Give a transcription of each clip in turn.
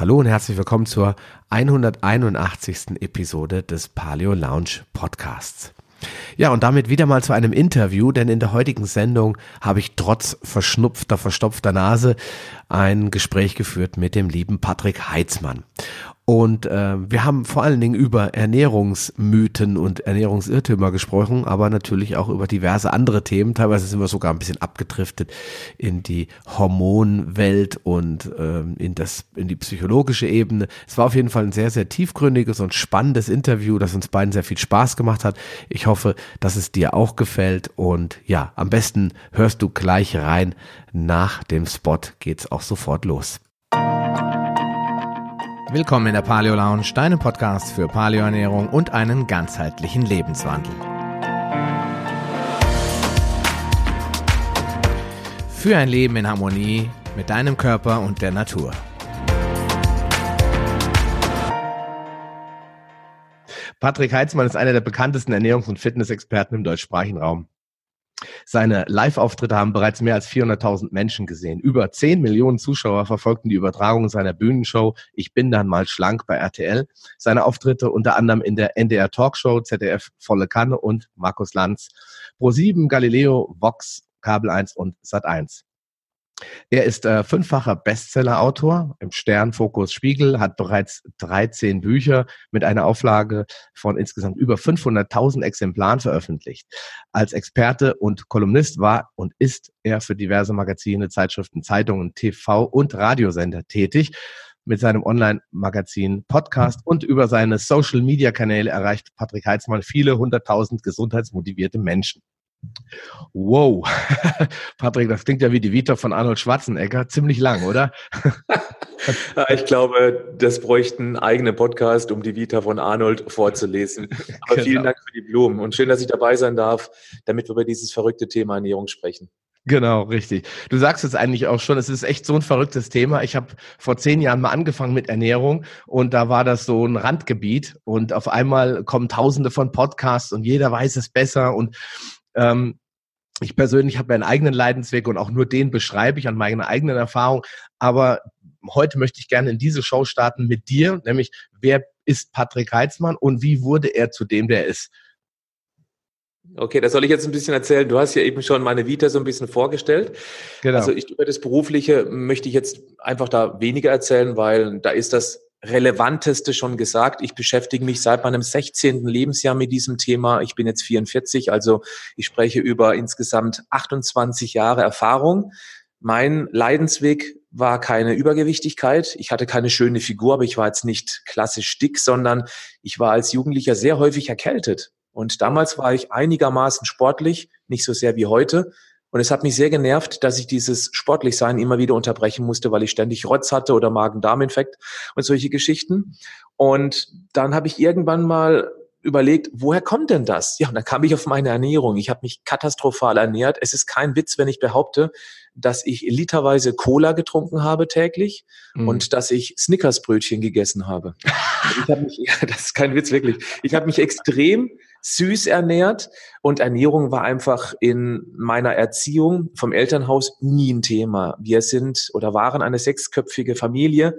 Hallo und herzlich willkommen zur 181. Episode des Paleo Lounge Podcasts. Ja, und damit wieder mal zu einem Interview, denn in der heutigen Sendung habe ich trotz verschnupfter, verstopfter Nase ein Gespräch geführt mit dem lieben Patrick Heitzmann. Und äh, wir haben vor allen Dingen über Ernährungsmythen und Ernährungsirrtümer gesprochen, aber natürlich auch über diverse andere Themen. Teilweise sind wir sogar ein bisschen abgedriftet in die Hormonwelt und äh, in, das, in die psychologische Ebene. Es war auf jeden Fall ein sehr, sehr tiefgründiges und spannendes Interview, das uns beiden sehr viel Spaß gemacht hat. Ich hoffe, dass es dir auch gefällt. Und ja, am besten hörst du gleich rein. Nach dem Spot geht's auch sofort los. Willkommen in der Paleo Lounge, deinem Podcast für Paleoernährung und einen ganzheitlichen Lebenswandel. Für ein Leben in Harmonie mit deinem Körper und der Natur. Patrick Heitzmann ist einer der bekanntesten Ernährungs- und Fitnessexperten im deutschsprachigen Raum. Seine Live-Auftritte haben bereits mehr als 400.000 Menschen gesehen. Über 10 Millionen Zuschauer verfolgten die Übertragung seiner Bühnenshow Ich bin dann mal schlank bei RTL. Seine Auftritte unter anderem in der NDR Talkshow, ZDF Volle Kanne und Markus Lanz, Pro7, Galileo, Vox, Kabel 1 und Sat 1. Er ist äh, fünffacher Bestseller-Autor im Stern, Fokus, Spiegel, hat bereits 13 Bücher mit einer Auflage von insgesamt über 500.000 Exemplaren veröffentlicht. Als Experte und Kolumnist war und ist er für diverse Magazine, Zeitschriften, Zeitungen, TV und Radiosender tätig. Mit seinem Online-Magazin, Podcast und über seine Social-Media-Kanäle erreicht Patrick Heitzmann viele hunderttausend gesundheitsmotivierte Menschen. Wow, Patrick, das klingt ja wie die Vita von Arnold Schwarzenegger. Ziemlich lang, oder? ich glaube, das bräuchte einen eigenen Podcast, um die Vita von Arnold vorzulesen. Aber genau. vielen Dank für die Blumen und schön, dass ich dabei sein darf, damit wir über dieses verrückte Thema Ernährung sprechen. Genau, richtig. Du sagst es eigentlich auch schon, es ist echt so ein verrücktes Thema. Ich habe vor zehn Jahren mal angefangen mit Ernährung und da war das so ein Randgebiet und auf einmal kommen tausende von Podcasts und jeder weiß es besser und ähm, ich persönlich habe meinen eigenen Leidensweg und auch nur den beschreibe ich an meiner eigenen Erfahrung. Aber heute möchte ich gerne in diese Show starten mit dir, nämlich wer ist Patrick Heitzmann und wie wurde er zu dem, der ist? Okay, das soll ich jetzt ein bisschen erzählen. Du hast ja eben schon meine Vita so ein bisschen vorgestellt. Genau. Also ich über das Berufliche möchte ich jetzt einfach da weniger erzählen, weil da ist das Relevanteste schon gesagt. Ich beschäftige mich seit meinem 16. Lebensjahr mit diesem Thema. Ich bin jetzt 44, also ich spreche über insgesamt 28 Jahre Erfahrung. Mein Leidensweg war keine Übergewichtigkeit. Ich hatte keine schöne Figur, aber ich war jetzt nicht klassisch dick, sondern ich war als Jugendlicher sehr häufig erkältet. Und damals war ich einigermaßen sportlich, nicht so sehr wie heute. Und es hat mich sehr genervt, dass ich dieses Sportlichsein immer wieder unterbrechen musste, weil ich ständig Rotz hatte oder Magen-Darm-Infekt und solche Geschichten. Und dann habe ich irgendwann mal überlegt, woher kommt denn das? Ja, und dann kam ich auf meine Ernährung. Ich habe mich katastrophal ernährt. Es ist kein Witz, wenn ich behaupte, dass ich literweise Cola getrunken habe täglich mhm. und dass ich Snickersbrötchen gegessen habe. ich hab mich, ja, das ist kein Witz wirklich. Ich habe mich extrem süß ernährt und Ernährung war einfach in meiner Erziehung vom Elternhaus nie ein Thema. Wir sind oder waren eine sechsköpfige Familie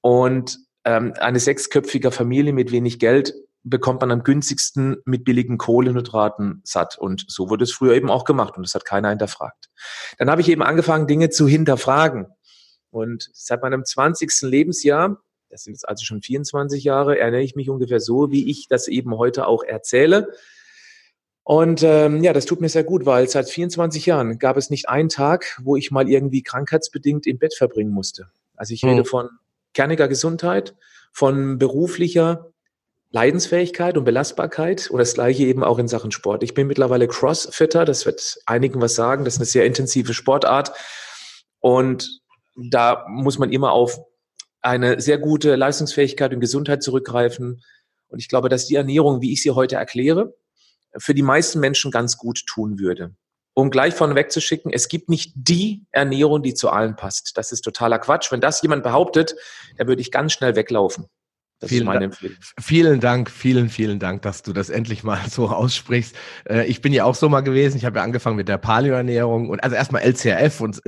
und ähm, eine sechsköpfige Familie mit wenig Geld bekommt man am günstigsten mit billigen Kohlenhydraten satt. Und so wurde es früher eben auch gemacht und das hat keiner hinterfragt. Dann habe ich eben angefangen, Dinge zu hinterfragen. Und seit meinem 20. Lebensjahr das sind jetzt also schon 24 Jahre, ernähre ich mich ungefähr so, wie ich das eben heute auch erzähle. Und ähm, ja, das tut mir sehr gut, weil seit 24 Jahren gab es nicht einen Tag, wo ich mal irgendwie krankheitsbedingt im Bett verbringen musste. Also ich rede mhm. von kerniger Gesundheit, von beruflicher Leidensfähigkeit und Belastbarkeit und das gleiche eben auch in Sachen Sport. Ich bin mittlerweile Crossfitter, das wird einigen was sagen, das ist eine sehr intensive Sportart und da muss man immer auf eine sehr gute Leistungsfähigkeit und Gesundheit zurückgreifen. Und ich glaube, dass die Ernährung, wie ich sie heute erkläre, für die meisten Menschen ganz gut tun würde. Um gleich vorneweg zu schicken, es gibt nicht die Ernährung, die zu allen passt. Das ist totaler Quatsch. Wenn das jemand behauptet, dann würde ich ganz schnell weglaufen. Das vielen, ist meine Empfehlung. Vielen Dank, vielen, vielen Dank, dass du das endlich mal so aussprichst. Äh, ich bin ja auch so mal gewesen. Ich habe ja angefangen mit der Paleo-Ernährung und also erstmal LCRF und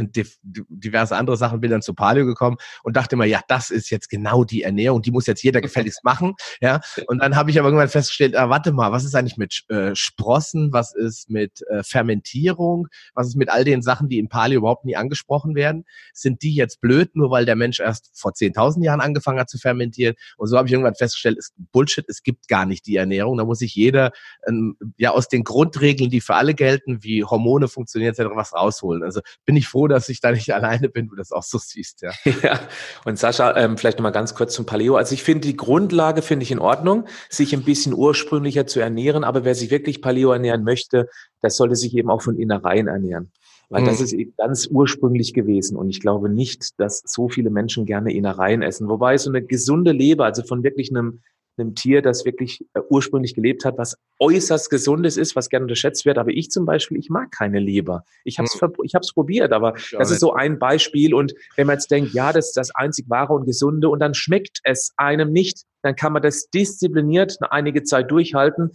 diverse andere Sachen, bin dann zu Paleo gekommen und dachte mir, ja, das ist jetzt genau die Ernährung, die muss jetzt jeder gefälligst machen. Ja, und dann habe ich aber irgendwann festgestellt, ah, warte mal, was ist eigentlich mit äh, Sprossen, was ist mit äh, Fermentierung, was ist mit all den Sachen, die in Paleo überhaupt nie angesprochen werden? Sind die jetzt blöd, nur weil der Mensch erst vor 10.000 Jahren angefangen hat zu fermentieren? Und so habe ich irgendwann festgestellt, ist Bullshit, es gibt gar nicht die Ernährung. Da muss sich jeder ähm, ja aus den Grundregeln, die für alle gelten, wie Hormone funktionieren, etc., was rausholen. Also bin ich froh, dass ich da nicht alleine bin, du das auch so siehst. Ja, ja. und Sascha, ähm, vielleicht nochmal ganz kurz zum Paleo. Also ich finde die Grundlage finde ich in Ordnung, sich ein bisschen ursprünglicher zu ernähren, aber wer sich wirklich Paleo ernähren möchte, das sollte sich eben auch von Innereien ernähren. Weil mhm. das ist eben ganz ursprünglich gewesen. Und ich glaube nicht, dass so viele Menschen gerne Innereien essen. Wobei so eine gesunde Leber, also von wirklich einem, einem Tier, das wirklich äh, ursprünglich gelebt hat, was äußerst gesundes ist, was gerne unterschätzt wird. Aber ich zum Beispiel, ich mag keine Leber. Ich habe es mhm. ich hab's probiert, aber ja, das ist so ein Beispiel. Und wenn man jetzt denkt, ja, das ist das einzig wahre und gesunde und dann schmeckt es einem nicht, dann kann man das diszipliniert eine einige Zeit durchhalten.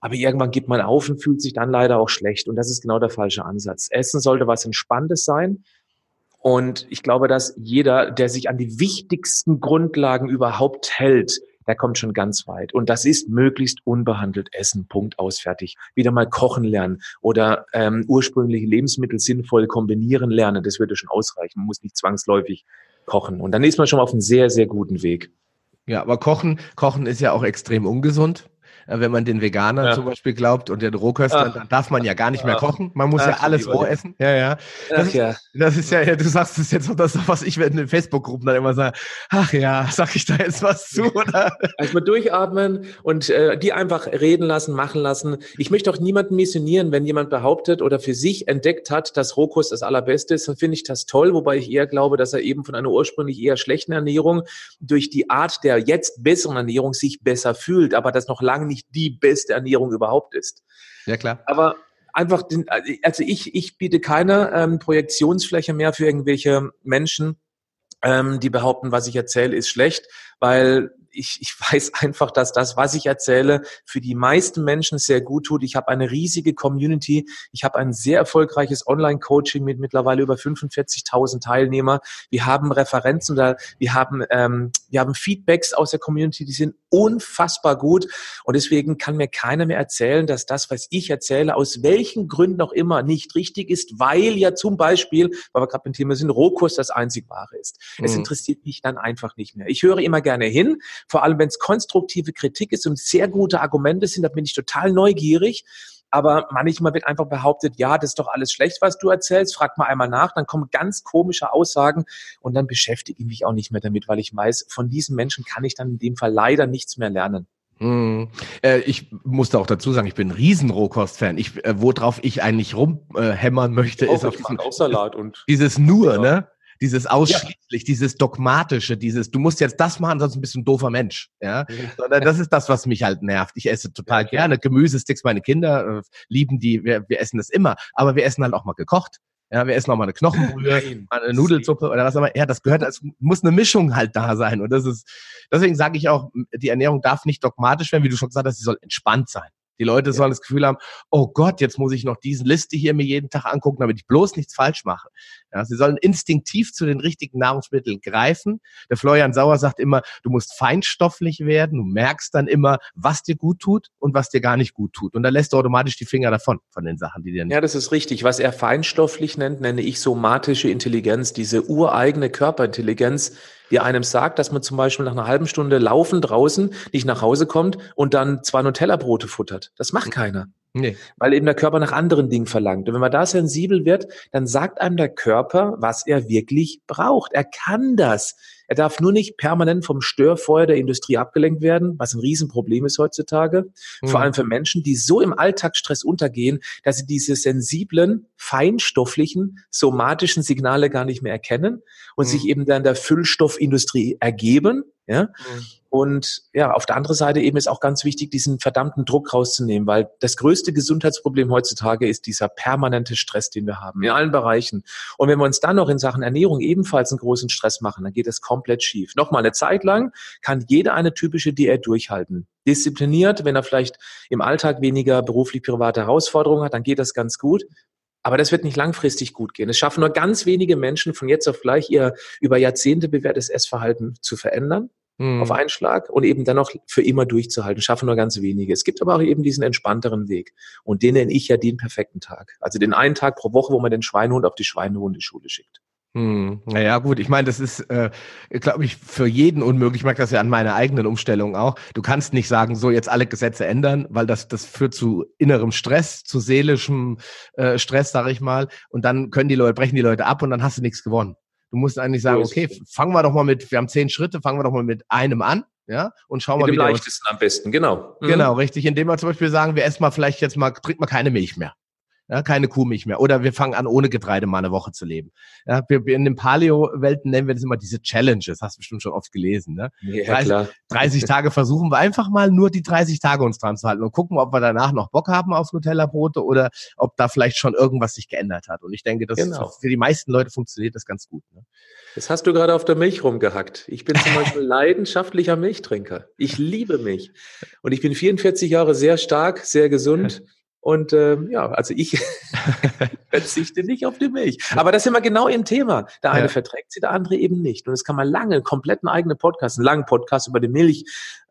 Aber irgendwann gibt man auf und fühlt sich dann leider auch schlecht. Und das ist genau der falsche Ansatz. Essen sollte was Entspanntes sein. Und ich glaube, dass jeder, der sich an die wichtigsten Grundlagen überhaupt hält, der kommt schon ganz weit. Und das ist möglichst unbehandelt essen. Punkt aus, fertig. Wieder mal kochen lernen oder ähm, ursprüngliche Lebensmittel sinnvoll kombinieren lernen. Das würde schon ausreichen. Man muss nicht zwangsläufig kochen. Und dann ist man schon auf einem sehr, sehr guten Weg. Ja, aber Kochen, Kochen ist ja auch extrem ungesund. Äh, wenn man den Veganern ja. zum Beispiel glaubt und den Rohköstlern, dann darf man ja gar nicht mehr kochen. Man muss Ach, ja alles roh essen. Ja, ja. Das, Ach, ja. Ist, das ist ja, ja, du sagst es jetzt so, das, was ich in den Facebook-Gruppen dann immer sage. Ach ja, sag ich da jetzt was zu, oder? Also durchatmen und äh, die einfach reden lassen, machen lassen. Ich möchte auch niemanden missionieren, wenn jemand behauptet oder für sich entdeckt hat, dass Rohkost das allerbeste ist, dann finde ich das toll, wobei ich eher glaube, dass er eben von einer ursprünglich eher schlechten Ernährung durch die Art der jetzt besseren Ernährung sich besser fühlt, aber das noch lange nicht nicht die beste Ernährung überhaupt ist. Ja, klar. Aber einfach, den, also ich, ich biete keine ähm, Projektionsfläche mehr für irgendwelche Menschen, ähm, die behaupten, was ich erzähle, ist schlecht, weil ich, ich weiß einfach, dass das, was ich erzähle, für die meisten Menschen sehr gut tut. Ich habe eine riesige Community. Ich habe ein sehr erfolgreiches Online-Coaching mit mittlerweile über 45.000 Teilnehmer. Wir haben Referenzen da, wir haben, ähm, wir haben Feedbacks aus der Community, die sind unfassbar gut. Und deswegen kann mir keiner mehr erzählen, dass das, was ich erzähle, aus welchen Gründen auch immer nicht richtig ist, weil ja zum Beispiel, weil wir gerade beim Thema sind, Rohkurs das einzig wahre ist. Mhm. Es interessiert mich dann einfach nicht mehr. Ich höre immer gerne hin, vor allem wenn es konstruktive Kritik ist und sehr gute Argumente sind, da bin ich total neugierig. Aber manchmal wird einfach behauptet, ja, das ist doch alles schlecht, was du erzählst. Frag mal einmal nach, dann kommen ganz komische Aussagen und dann beschäftige ich mich auch nicht mehr damit, weil ich weiß, von diesen Menschen kann ich dann in dem Fall leider nichts mehr lernen. Hm. Äh, ich musste auch dazu sagen, ich bin ein riesen Rohkost-Fan. Ich, äh, worauf ich eigentlich rumhämmern äh, möchte, ist auf diesen, Salat und dieses nur, ja. ne? Dieses ausschließlich, ja. dieses dogmatische, dieses, du musst jetzt das machen, sonst bist du ein doofer Mensch. Ja, sondern das ist das, was mich halt nervt. Ich esse total ja, gerne Gemüsesticks. Meine Kinder äh, lieben die. Wir, wir essen das immer, aber wir essen halt auch mal gekocht. Ja, wir essen auch mal eine Knochenbrühe, mal eine Nudelsuppe oder was auch immer. Ja, das gehört, es muss eine Mischung halt da sein. Und das ist, deswegen sage ich auch, die Ernährung darf nicht dogmatisch werden, wie du schon gesagt hast, sie soll entspannt sein. Die Leute sollen das Gefühl haben, oh Gott, jetzt muss ich noch diese Liste hier mir jeden Tag angucken, damit ich bloß nichts falsch mache. Ja, sie sollen instinktiv zu den richtigen Nahrungsmitteln greifen. Der Florian Sauer sagt immer, du musst feinstofflich werden. Du merkst dann immer, was dir gut tut und was dir gar nicht gut tut. Und dann lässt du automatisch die Finger davon, von den Sachen, die dir nicht Ja, das ist richtig. Was er feinstofflich nennt, nenne ich somatische Intelligenz, diese ureigene Körperintelligenz, die einem sagt, dass man zum Beispiel nach einer halben Stunde Laufen draußen nicht nach Hause kommt und dann zwei Nutella-Brote futtert. Das macht keiner. Nee. Weil eben der Körper nach anderen Dingen verlangt. Und wenn man da sensibel wird, dann sagt einem der Körper, was er wirklich braucht. Er kann das. Er darf nur nicht permanent vom Störfeuer der Industrie abgelenkt werden, was ein Riesenproblem ist heutzutage. Mhm. Vor allem für Menschen, die so im Alltagsstress untergehen, dass sie diese sensiblen, feinstofflichen, somatischen Signale gar nicht mehr erkennen und mhm. sich eben dann der Füllstoffindustrie ergeben. Ja? Mhm Und ja, auf der anderen Seite eben ist auch ganz wichtig, diesen verdammten Druck rauszunehmen, weil das größte Gesundheitsproblem heutzutage ist dieser permanente Stress, den wir haben, in allen Bereichen. Und wenn wir uns dann noch in Sachen Ernährung ebenfalls einen großen Stress machen, dann geht es komplett schief. Nochmal, eine Zeit lang kann jeder eine typische Diät durchhalten. Diszipliniert, wenn er vielleicht im Alltag weniger beruflich-private Herausforderungen hat, dann geht das ganz gut. Aber das wird nicht langfristig gut gehen. Es schaffen nur ganz wenige Menschen von jetzt auf gleich ihr über Jahrzehnte bewährtes Essverhalten zu verändern mhm. auf einen Schlag und eben dann noch für immer durchzuhalten. Schaffen nur ganz wenige. Es gibt aber auch eben diesen entspannteren Weg. Und den nenne ich ja den perfekten Tag. Also den einen Tag pro Woche, wo man den Schweinehund auf die Schweinehundeschule schickt. Hm, naja, gut, ich meine, das ist, äh, glaube ich, für jeden unmöglich. Ich merke das ja an meiner eigenen Umstellung auch. Du kannst nicht sagen, so jetzt alle Gesetze ändern, weil das, das führt zu innerem Stress, zu seelischem äh, Stress, sage ich mal. Und dann können die Leute, brechen die Leute ab und dann hast du nichts gewonnen. Du musst eigentlich sagen, okay, fangen wir doch mal mit, wir haben zehn Schritte, fangen wir doch mal mit einem an ja, und schauen mal, wie der leichtesten am besten, genau. Mhm. Genau, richtig, indem wir zum Beispiel sagen, wir essen mal vielleicht jetzt mal, trinkt mal keine Milch mehr ja, keine Kuhmilch mehr. Oder wir fangen an, ohne Getreide mal eine Woche zu leben. Ja, wir, wir in den Paleo-Welten nennen wir das immer diese Challenges, hast du bestimmt schon oft gelesen. Ne? Ja, 30, klar. 30 Tage versuchen wir einfach mal nur die 30 Tage uns dran zu halten und gucken, ob wir danach noch Bock haben auf Nutella-Brote oder ob da vielleicht schon irgendwas sich geändert hat. Und ich denke, das genau. für die meisten Leute funktioniert das ganz gut. Ne? Das hast du gerade auf der Milch rumgehackt. Ich bin zum Beispiel leidenschaftlicher Milchtrinker. Ich liebe Milch. Und ich bin 44 Jahre sehr stark, sehr gesund. Und ähm, ja, also ich verzichte nicht auf die Milch. Aber das ist immer genau im Thema. Der eine ja. verträgt sie, der andere eben nicht. Und das kann man lange, komplett einen eigenen Podcast, einen langen Podcast über die Milch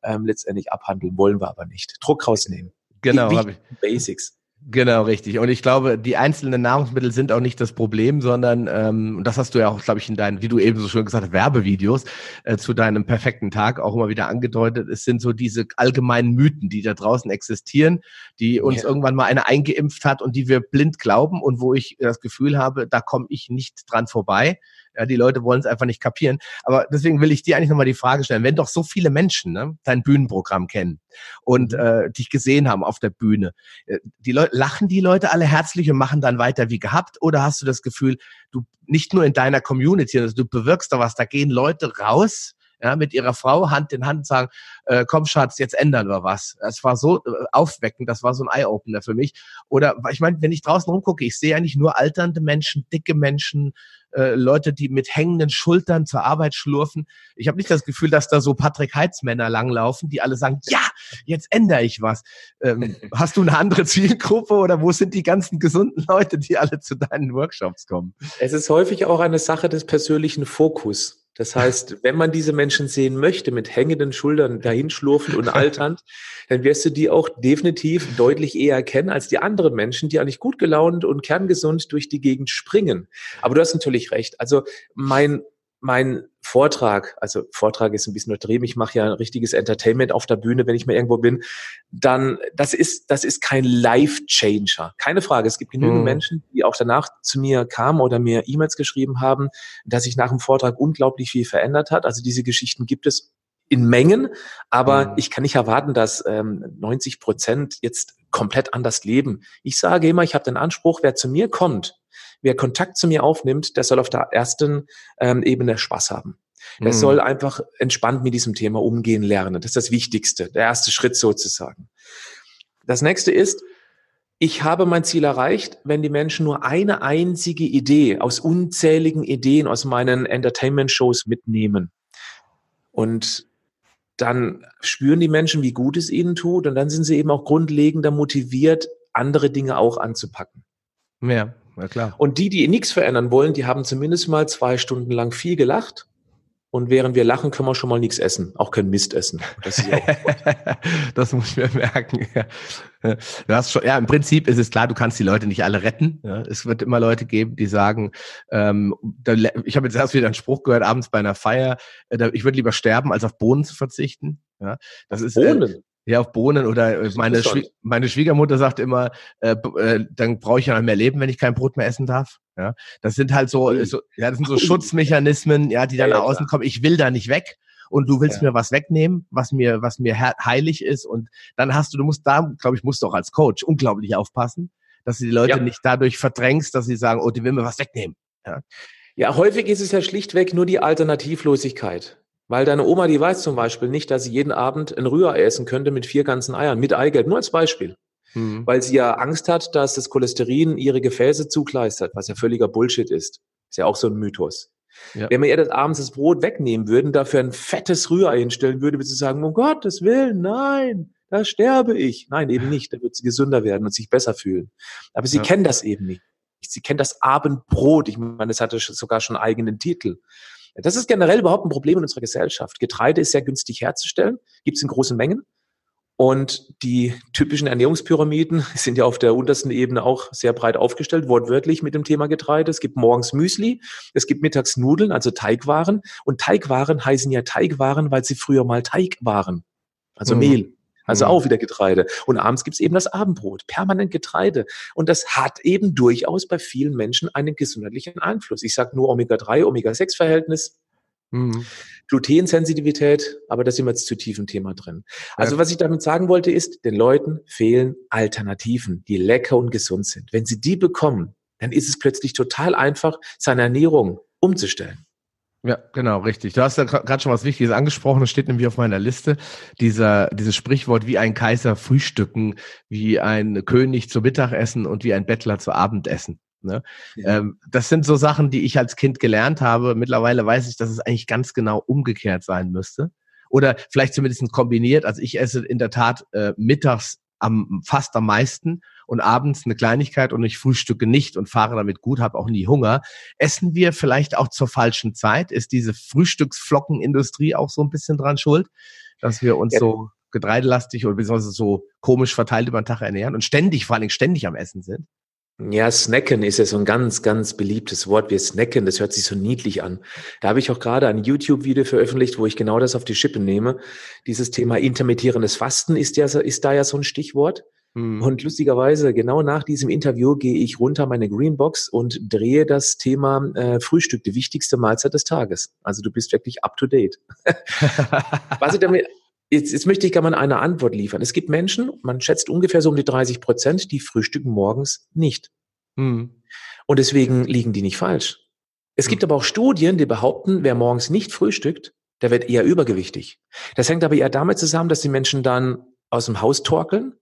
ähm, letztendlich abhandeln, wollen wir aber nicht. Druck rausnehmen. Genau. Die, Basics. Genau, richtig. Und ich glaube, die einzelnen Nahrungsmittel sind auch nicht das Problem, sondern, ähm, das hast du ja auch, glaube ich, in deinen, wie du eben so schön gesagt hast, Werbevideos äh, zu deinem perfekten Tag auch immer wieder angedeutet. Es sind so diese allgemeinen Mythen, die da draußen existieren, die uns ja. irgendwann mal eine eingeimpft hat und die wir blind glauben und wo ich das Gefühl habe, da komme ich nicht dran vorbei. Ja, die Leute wollen es einfach nicht kapieren. Aber deswegen will ich dir eigentlich nochmal die Frage stellen, wenn doch so viele Menschen ne, dein Bühnenprogramm kennen und mhm. äh, dich gesehen haben auf der Bühne, äh, die Leute, lachen die Leute alle herzlich und machen dann weiter wie gehabt? Oder hast du das Gefühl, du nicht nur in deiner Community, also du bewirkst da was, da gehen Leute raus, ja, mit ihrer Frau Hand in Hand sagen, äh, komm Schatz, jetzt ändern wir was. Das war so äh, aufweckend, das war so ein Eye-Opener für mich. Oder ich meine, wenn ich draußen rumgucke, ich sehe eigentlich nur alternde Menschen, dicke Menschen, äh, Leute, die mit hängenden Schultern zur Arbeit schlurfen. Ich habe nicht das Gefühl, dass da so Patrick Heitzmänner langlaufen, die alle sagen, ja, jetzt ändere ich was. Ähm, hast du eine andere Zielgruppe oder wo sind die ganzen gesunden Leute, die alle zu deinen Workshops kommen? Es ist häufig auch eine Sache des persönlichen Fokus. Das heißt, wenn man diese Menschen sehen möchte, mit hängenden Schultern dahinschlurfend und alternd, dann wirst du die auch definitiv deutlich eher kennen als die anderen Menschen, die eigentlich gut gelaunt und kerngesund durch die Gegend springen. Aber du hast natürlich recht. Also mein mein Vortrag, also Vortrag ist ein bisschen übertrieben, ich mache ja ein richtiges Entertainment auf der Bühne, wenn ich mal irgendwo bin, dann das ist das ist kein Life Changer, keine Frage. Es gibt genügend hm. Menschen, die auch danach zu mir kamen oder mir E-Mails geschrieben haben, dass sich nach dem Vortrag unglaublich viel verändert hat. Also diese Geschichten gibt es in Mengen, aber hm. ich kann nicht erwarten, dass ähm, 90 Prozent jetzt komplett anders leben. Ich sage immer, ich habe den Anspruch, wer zu mir kommt, wer Kontakt zu mir aufnimmt, der soll auf der ersten ähm, Ebene Spaß haben. Der mhm. soll einfach entspannt mit diesem Thema umgehen lernen. Das ist das Wichtigste, der erste Schritt sozusagen. Das nächste ist, ich habe mein Ziel erreicht, wenn die Menschen nur eine einzige Idee aus unzähligen Ideen aus meinen Entertainment-Shows mitnehmen. Und dann spüren die Menschen, wie gut es ihnen tut und dann sind sie eben auch grundlegender motiviert, andere Dinge auch anzupacken. Ja, ja klar. Und die, die nichts verändern wollen, die haben zumindest mal zwei Stunden lang viel gelacht. Und während wir lachen, können wir schon mal nichts essen, auch kein Mist essen. Das, das muss ich mir merken. Du hast schon, ja, im Prinzip ist es klar, du kannst die Leute nicht alle retten. Ja, es wird immer Leute geben, die sagen, ähm, ich habe jetzt erst wieder einen Spruch gehört, abends bei einer Feier, äh, ich würde lieber sterben, als auf Bohnen zu verzichten. Ja, das ist, Bohnen? Ja, auf Bohnen oder äh, meine, Schwie meine Schwiegermutter sagt immer, äh, äh, dann brauche ich ja noch mehr leben, wenn ich kein Brot mehr essen darf. Ja, das sind halt so, so ja, das sind so Schutzmechanismen, ja, die dann ja, nach außen kommen. Ich will da nicht weg und du willst ja. mir was wegnehmen, was mir, was mir heilig ist und dann hast du, du musst da, glaube ich, musst du auch als Coach unglaublich aufpassen, dass du die Leute ja. nicht dadurch verdrängst, dass sie sagen, oh, die will mir was wegnehmen. Ja. ja, häufig ist es ja schlichtweg nur die Alternativlosigkeit. Weil deine Oma, die weiß zum Beispiel nicht, dass sie jeden Abend ein Rührei essen könnte mit vier ganzen Eiern, mit Eigelb, nur als Beispiel. Mhm. Weil sie ja Angst hat, dass das Cholesterin ihre Gefäße zugleistert, was ja völliger Bullshit ist. Ist ja auch so ein Mythos. Ja. Wenn wir ihr das abends das Brot wegnehmen würden, dafür ein fettes Rührei hinstellen würde, würde sie sagen, um Gottes Willen, nein, da sterbe ich. Nein, eben nicht. Da wird sie gesünder werden und sich besser fühlen. Aber sie ja. kennen das eben nicht. Sie kennen das Abendbrot. Ich meine, es hatte sogar schon einen eigenen Titel. Das ist generell überhaupt ein Problem in unserer Gesellschaft. Getreide ist sehr günstig herzustellen, gibt es in großen Mengen. Und die typischen Ernährungspyramiden sind ja auf der untersten Ebene auch sehr breit aufgestellt, wortwörtlich mit dem Thema Getreide. Es gibt morgens Müsli, es gibt mittags Nudeln, also Teigwaren. Und Teigwaren heißen ja Teigwaren, weil sie früher mal Teig waren. Also mhm. Mehl. Also mhm. auch wieder Getreide. Und abends gibt's eben das Abendbrot, permanent Getreide. Und das hat eben durchaus bei vielen Menschen einen gesundheitlichen Einfluss. Ich sage nur Omega-3, Omega-6-Verhältnis. Mhm. Glutensensitivität, aber da sind wir jetzt zu tief im Thema drin. Also was ich damit sagen wollte ist, den Leuten fehlen Alternativen, die lecker und gesund sind. Wenn sie die bekommen, dann ist es plötzlich total einfach, seine Ernährung umzustellen. Ja, genau, richtig. Du hast ja gerade schon was Wichtiges angesprochen, das steht nämlich auf meiner Liste. Dieser, dieses Sprichwort wie ein Kaiser frühstücken, wie ein König zu Mittagessen und wie ein Bettler zu Abendessen. Ne? Ja. Ähm, das sind so Sachen, die ich als Kind gelernt habe. Mittlerweile weiß ich, dass es eigentlich ganz genau umgekehrt sein müsste. Oder vielleicht zumindest kombiniert. Also ich esse in der Tat äh, mittags am fast am meisten und abends eine Kleinigkeit und ich frühstücke nicht und fahre damit gut, habe auch nie Hunger. Essen wir vielleicht auch zur falschen Zeit? Ist diese Frühstücksflockenindustrie auch so ein bisschen dran schuld, dass wir uns ja. so getreidelastig oder beziehungsweise so komisch verteilt über den Tag ernähren und ständig, vor allen Dingen ständig am Essen sind? Ja, snacken ist ja so ein ganz, ganz beliebtes Wort. Wir snacken, das hört sich so niedlich an. Da habe ich auch gerade ein YouTube-Video veröffentlicht, wo ich genau das auf die Schippe nehme. Dieses Thema intermittierendes Fasten ist ja, ist da ja so ein Stichwort. Mhm. Und lustigerweise, genau nach diesem Interview gehe ich runter meine Greenbox und drehe das Thema äh, Frühstück, die wichtigste Mahlzeit des Tages. Also du bist wirklich up to date. Was ich damit, Jetzt, jetzt möchte ich gerne mal eine Antwort liefern. Es gibt Menschen, man schätzt ungefähr so um die 30 Prozent, die frühstücken morgens nicht. Hm. Und deswegen liegen die nicht falsch. Es hm. gibt aber auch Studien, die behaupten, wer morgens nicht frühstückt, der wird eher übergewichtig. Das hängt aber eher damit zusammen, dass die Menschen dann aus dem Haus torkeln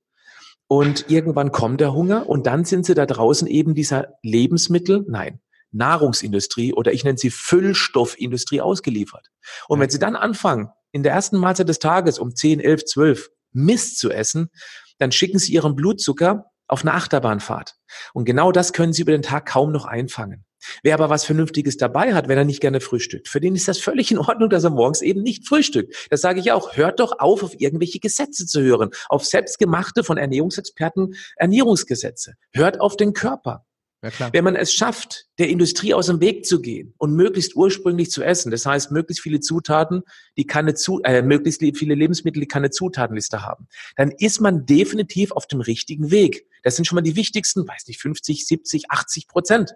und irgendwann kommt der Hunger und dann sind sie da draußen eben dieser Lebensmittel, nein, Nahrungsindustrie oder ich nenne sie Füllstoffindustrie ausgeliefert. Und wenn sie dann anfangen, in der ersten Mahlzeit des Tages um 10, 11, 12 Mist zu essen, dann schicken sie ihren Blutzucker auf eine Achterbahnfahrt. Und genau das können sie über den Tag kaum noch einfangen. Wer aber was Vernünftiges dabei hat, wenn er nicht gerne frühstückt, für den ist das völlig in Ordnung, dass er morgens eben nicht frühstückt. Das sage ich auch. Hört doch auf, auf irgendwelche Gesetze zu hören, auf selbstgemachte von Ernährungsexperten Ernährungsgesetze. Hört auf den Körper. Ja, klar. Wenn man es schafft, der Industrie aus dem Weg zu gehen und möglichst ursprünglich zu essen, das heißt möglichst viele Zutaten, die keine zu, äh, möglichst viele Lebensmittel, die keine Zutatenliste haben, dann ist man definitiv auf dem richtigen Weg. Das sind schon mal die wichtigsten, weiß nicht, 50, 70, 80 Prozent.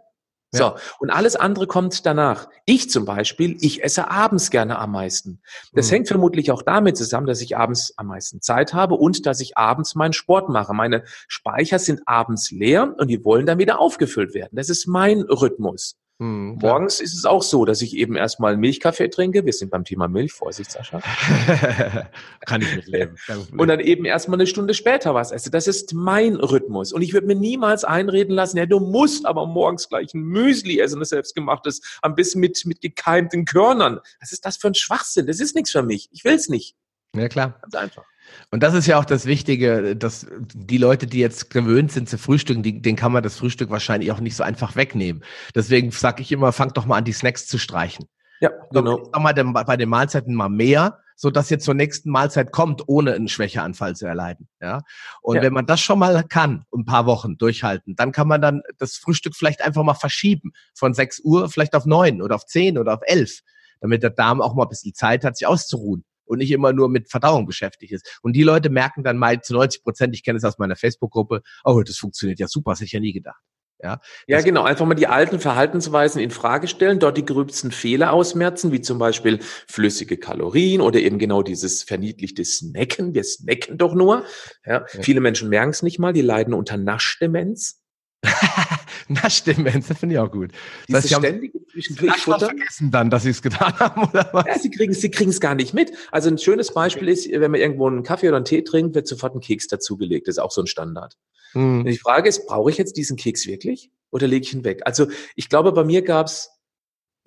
So, und alles andere kommt danach. Ich zum Beispiel, ich esse abends gerne am meisten. Das mhm. hängt vermutlich auch damit zusammen, dass ich abends am meisten Zeit habe und dass ich abends meinen Sport mache. Meine Speicher sind abends leer und die wollen dann wieder aufgefüllt werden. Das ist mein Rhythmus. Mhm, Morgens ist es auch so, dass ich eben erstmal Milchkaffee trinke. Wir sind beim Thema Milch, Vorsicht, Sascha. Kann ich nicht leben. Und dann eben erstmal eine Stunde später was esse. Das ist mein Rhythmus. Und ich würde mir niemals einreden lassen, ja, du musst aber morgens gleich ein Müsli essen, das selbstgemachtes, ein bisschen mit, mit gekeimten Körnern. Was ist das für ein Schwachsinn? Das ist nichts für mich. Ich will es nicht. Ja, klar. Ganz einfach. Und das ist ja auch das Wichtige, dass die Leute, die jetzt gewöhnt sind zu frühstücken, die, denen kann man das Frühstück wahrscheinlich auch nicht so einfach wegnehmen. Deswegen sage ich immer, fangt doch mal an, die Snacks zu streichen. Ja, genau. Doch mal bei den Mahlzeiten mal mehr, so dass ihr zur nächsten Mahlzeit kommt, ohne einen Schwächeanfall zu erleiden. Ja. Und ja. wenn man das schon mal kann, ein paar Wochen durchhalten, dann kann man dann das Frühstück vielleicht einfach mal verschieben von 6 Uhr vielleicht auf 9 oder auf 10 oder auf 11, damit der Darm auch mal ein bisschen Zeit hat, sich auszuruhen und nicht immer nur mit Verdauung beschäftigt ist. Und die Leute merken dann mal zu 90 Prozent, ich kenne es aus meiner Facebook-Gruppe, oh, das funktioniert ja super, das hätte ich ja nie gedacht. Ja, ja, genau. Einfach mal die alten Verhaltensweisen in Frage stellen, dort die gröbsten Fehler ausmerzen, wie zum Beispiel flüssige Kalorien oder eben genau dieses verniedlichte Snacken. Wir snacken doch nur. Ja, ja. Viele Menschen merken es nicht mal, die leiden unter Naschdemenz. Naschdemenz, das finde ich auch gut. Das heißt, ständig zwischendurch vergessen dann, dass sie es getan haben, oder was? Ja, sie kriegen sie kriegen es gar nicht mit. Also ein schönes Beispiel ist, wenn man irgendwo einen Kaffee oder einen Tee trinkt, wird sofort ein Keks dazugelegt. Das ist auch so ein Standard. Hm. Die Frage ist, brauche ich jetzt diesen Keks wirklich oder lege ich ihn weg? Also ich glaube, bei mir gab es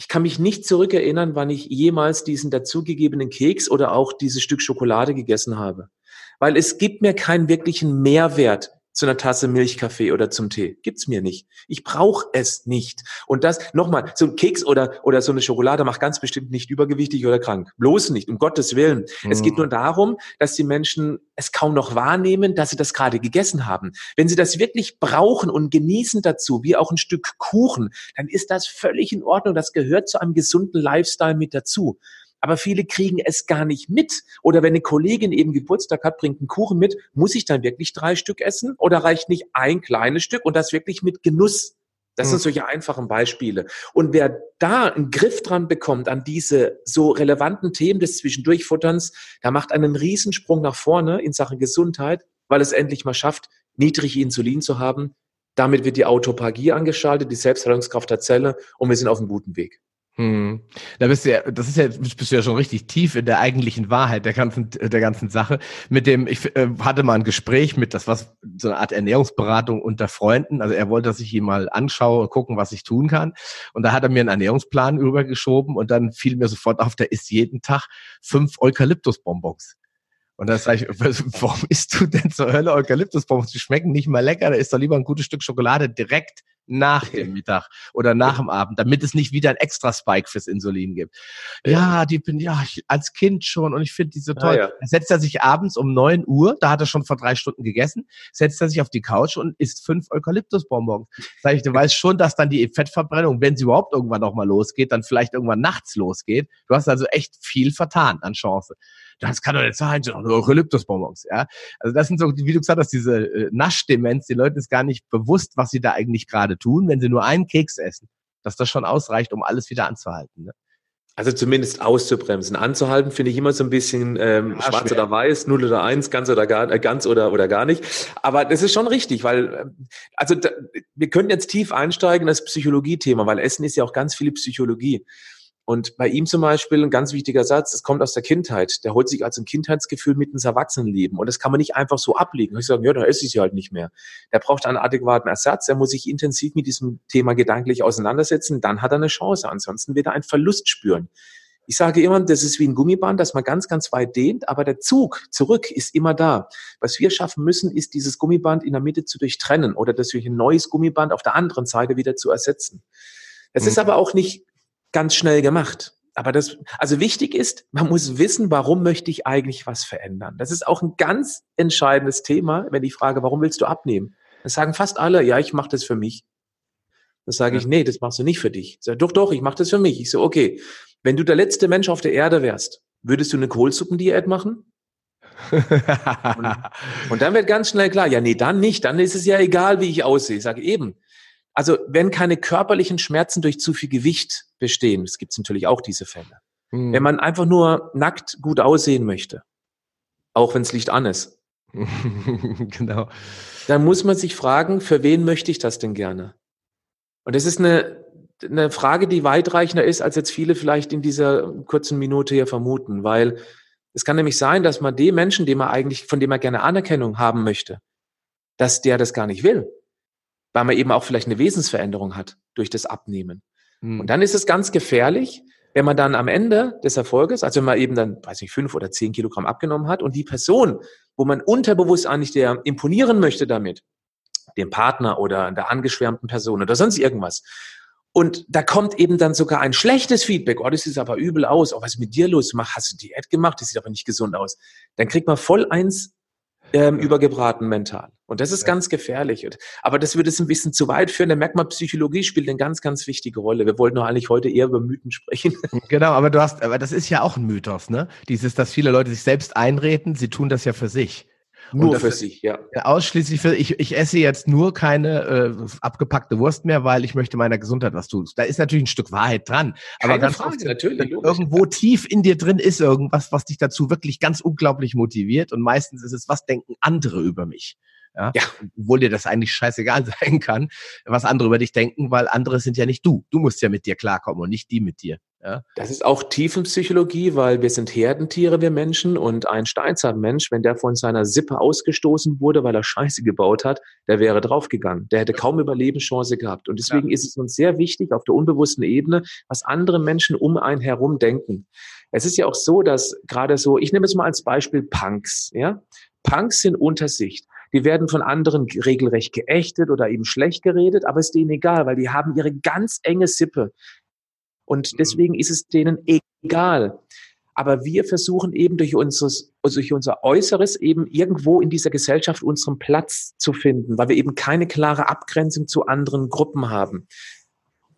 ich kann mich nicht zurückerinnern, wann ich jemals diesen dazugegebenen Keks oder auch dieses Stück Schokolade gegessen habe. Weil es gibt mir keinen wirklichen Mehrwert zu einer Tasse Milchkaffee oder zum Tee. Gibt's mir nicht. Ich brauche es nicht. Und das, nochmal, so ein Keks oder, oder so eine Schokolade macht ganz bestimmt nicht übergewichtig oder krank. Bloß nicht, um Gottes Willen. Mhm. Es geht mhm. nur darum, dass die Menschen es kaum noch wahrnehmen, dass sie das gerade gegessen haben. Wenn sie das wirklich brauchen und genießen dazu, wie auch ein Stück Kuchen, dann ist das völlig in Ordnung. Das gehört zu einem gesunden Lifestyle mit dazu aber viele kriegen es gar nicht mit. Oder wenn eine Kollegin eben Geburtstag hat, bringt einen Kuchen mit, muss ich dann wirklich drei Stück essen oder reicht nicht ein kleines Stück und das wirklich mit Genuss? Das sind hm. solche einfachen Beispiele. Und wer da einen Griff dran bekommt an diese so relevanten Themen des Zwischendurchfutterns, der macht einen Riesensprung nach vorne in Sachen Gesundheit, weil es endlich mal schafft, niedrig Insulin zu haben. Damit wird die Autophagie angeschaltet, die Selbstheilungskraft der Zelle und wir sind auf einem guten Weg. Hm. Da bist du ja, das ist ja, bist du ja schon richtig tief in der eigentlichen Wahrheit der ganzen, der ganzen Sache. Mit dem, ich äh, hatte mal ein Gespräch mit, das war so eine Art Ernährungsberatung unter Freunden. Also er wollte, dass ich ihn mal anschaue, gucken, was ich tun kann. Und da hat er mir einen Ernährungsplan übergeschoben und dann fiel mir sofort auf, der isst jeden Tag fünf Eukalyptusbonbons. Und dann sage ich, warum isst du denn zur Hölle Eukalyptusbonbons? Die schmecken nicht mal lecker, da ist doch lieber ein gutes Stück Schokolade direkt nach dem Mittag oder nach dem Abend, damit es nicht wieder ein extra Spike fürs Insulin gibt. Ja, die bin ja ich, als Kind schon und ich finde die so toll. Ah, ja. Setzt er sich abends um neun Uhr, da hat er schon vor drei Stunden gegessen, setzt er sich auf die Couch und isst fünf Eukalyptusbonbons. Sag ich, du weißt schon, dass dann die Fettverbrennung, wenn sie überhaupt irgendwann nochmal losgeht, dann vielleicht irgendwann nachts losgeht. Du hast also echt viel vertan an Chance das kann doch nicht sein, sind doch Eukalyptusbonbons, ja. Also das sind so, wie du gesagt hast, diese äh, Naschdemenz, die Leuten ist gar nicht bewusst, was sie da eigentlich gerade tun, wenn sie nur einen Keks essen, dass das schon ausreicht, um alles wieder anzuhalten. Ne? Also zumindest auszubremsen. Anzuhalten finde ich immer so ein bisschen ähm, ja, schwarz schwer. oder weiß, null oder eins, ganz oder gar, äh, ganz oder, oder gar nicht. Aber das ist schon richtig, weil, äh, also da, wir können jetzt tief einsteigen in das Psychologie-Thema, weil Essen ist ja auch ganz viel Psychologie. Und bei ihm zum Beispiel ein ganz wichtiger Satz, das kommt aus der Kindheit. Der holt sich als ein Kindheitsgefühl mit ins Erwachsenenleben. Und das kann man nicht einfach so ablegen. Ich sage, ja, da esse ich sie halt nicht mehr. Der braucht einen adäquaten Ersatz. Er muss sich intensiv mit diesem Thema gedanklich auseinandersetzen. Dann hat er eine Chance. Ansonsten wird er einen Verlust spüren. Ich sage immer, das ist wie ein Gummiband, das man ganz, ganz weit dehnt, aber der Zug zurück ist immer da. Was wir schaffen müssen, ist dieses Gummiband in der Mitte zu durchtrennen oder das durch ein neues Gummiband auf der anderen Seite wieder zu ersetzen. Es mhm. ist aber auch nicht ganz schnell gemacht. Aber das, also wichtig ist, man muss wissen, warum möchte ich eigentlich was verändern. Das ist auch ein ganz entscheidendes Thema, wenn ich frage, warum willst du abnehmen? Das sagen fast alle, ja, ich mache das für mich. Das sage ja. ich, nee, das machst du nicht für dich. Ich sage, doch, doch, ich mache das für mich. Ich so, okay, wenn du der letzte Mensch auf der Erde wärst, würdest du eine Kohlsuppendiät machen? und, und, dann wird ganz schnell klar, ja, nee, dann nicht. Dann ist es ja egal, wie ich aussehe. Ich sage eben, also wenn keine körperlichen Schmerzen durch zu viel Gewicht bestehen, es gibt natürlich auch diese Fälle. Hm. Wenn man einfach nur nackt gut aussehen möchte, auch wenn es Licht an ist, genau. dann muss man sich fragen, für wen möchte ich das denn gerne? Und das ist eine, eine Frage, die weitreichender ist, als jetzt viele vielleicht in dieser kurzen Minute hier vermuten, weil es kann nämlich sein, dass man dem Menschen, dem er eigentlich, von dem er gerne Anerkennung haben möchte, dass der das gar nicht will weil man eben auch vielleicht eine Wesensveränderung hat durch das Abnehmen. Mhm. Und dann ist es ganz gefährlich, wenn man dann am Ende des Erfolges, also wenn man eben dann, weiß ich, fünf oder zehn Kilogramm abgenommen hat und die Person, wo man unterbewusst eigentlich der imponieren möchte damit, dem Partner oder der angeschwärmten Person oder sonst irgendwas. Und da kommt eben dann sogar ein schlechtes Feedback. Oh, das sieht aber übel aus. Oh, was ist mit dir los? Mach, hast du Diät gemacht? Das sieht aber nicht gesund aus. Dann kriegt man voll eins ähm, übergebraten mental. Und das ist ja. ganz gefährlich. Aber das würde es ein bisschen zu weit führen. Da merkt man, Psychologie spielt eine ganz, ganz wichtige Rolle. Wir wollten doch eigentlich heute eher über Mythen sprechen. Genau, aber du hast, aber das ist ja auch ein Mythos, ne? Dieses, dass viele Leute sich selbst einreden, sie tun das ja für sich. Nur für sich, ja. Ausschließlich für, ich, ich esse jetzt nur keine äh, abgepackte Wurst mehr, weil ich möchte meiner Gesundheit was tun. Da ist natürlich ein Stück Wahrheit dran. Keine aber ganz Frage, oft, natürlich, irgendwo tief in dir drin ist irgendwas, was dich dazu wirklich ganz unglaublich motiviert. Und meistens ist es, was denken andere über mich? Ja? ja. Obwohl dir das eigentlich scheißegal sein kann, was andere über dich denken, weil andere sind ja nicht du. Du musst ja mit dir klarkommen und nicht die mit dir. Ja? Das ist auch Tiefenpsychologie, weil wir sind Herdentiere, wir Menschen. Und ein Steinzeitmensch, wenn der von seiner Sippe ausgestoßen wurde, weil er Scheiße gebaut hat, der wäre draufgegangen. Der hätte kaum Überlebenschance gehabt. Und deswegen ja. ist es uns sehr wichtig auf der unbewussten Ebene, was andere Menschen um einen herum denken. Es ist ja auch so, dass gerade so, ich nehme es mal als Beispiel Punks, ja. Punks sind unter sich. Die werden von anderen regelrecht geächtet oder eben schlecht geredet, aber ist denen egal, weil die haben ihre ganz enge Sippe. Und mhm. deswegen ist es denen egal. Aber wir versuchen eben durch, unseres, durch unser Äußeres eben irgendwo in dieser Gesellschaft unseren Platz zu finden, weil wir eben keine klare Abgrenzung zu anderen Gruppen haben.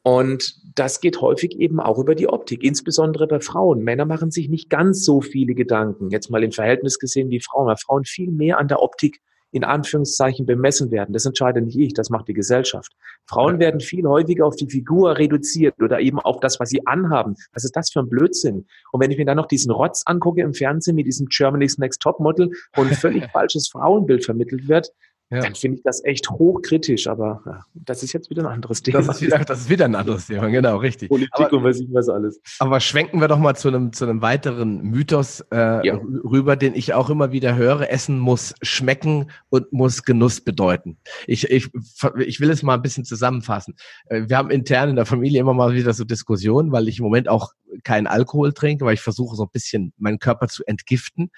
Und das geht häufig eben auch über die Optik, insbesondere bei Frauen. Männer machen sich nicht ganz so viele Gedanken, jetzt mal im Verhältnis gesehen wie Frauen, weil Frauen viel mehr an der Optik in Anführungszeichen bemessen werden. Das entscheide nicht ich, das macht die Gesellschaft. Frauen werden viel häufiger auf die Figur reduziert oder eben auf das, was sie anhaben. Was ist das für ein Blödsinn? Und wenn ich mir dann noch diesen Rotz angucke im Fernsehen mit diesem Germany's Next Top Model, wo ein völlig falsches Frauenbild vermittelt wird, ja. dann finde ich das echt hochkritisch, aber ja, das ist jetzt wieder ein anderes Thema. Das ist wieder, das ist wieder ein anderes Thema, genau, richtig. Politik aber, und weiß ich was alles. Aber schwenken wir doch mal zu einem, zu einem weiteren Mythos äh, ja. rüber, den ich auch immer wieder höre. Essen muss schmecken und muss Genuss bedeuten. Ich, ich, ich will es mal ein bisschen zusammenfassen. Äh, wir haben intern in der Familie immer mal wieder so Diskussionen, weil ich im Moment auch keinen Alkohol trinke, weil ich versuche so ein bisschen meinen Körper zu entgiften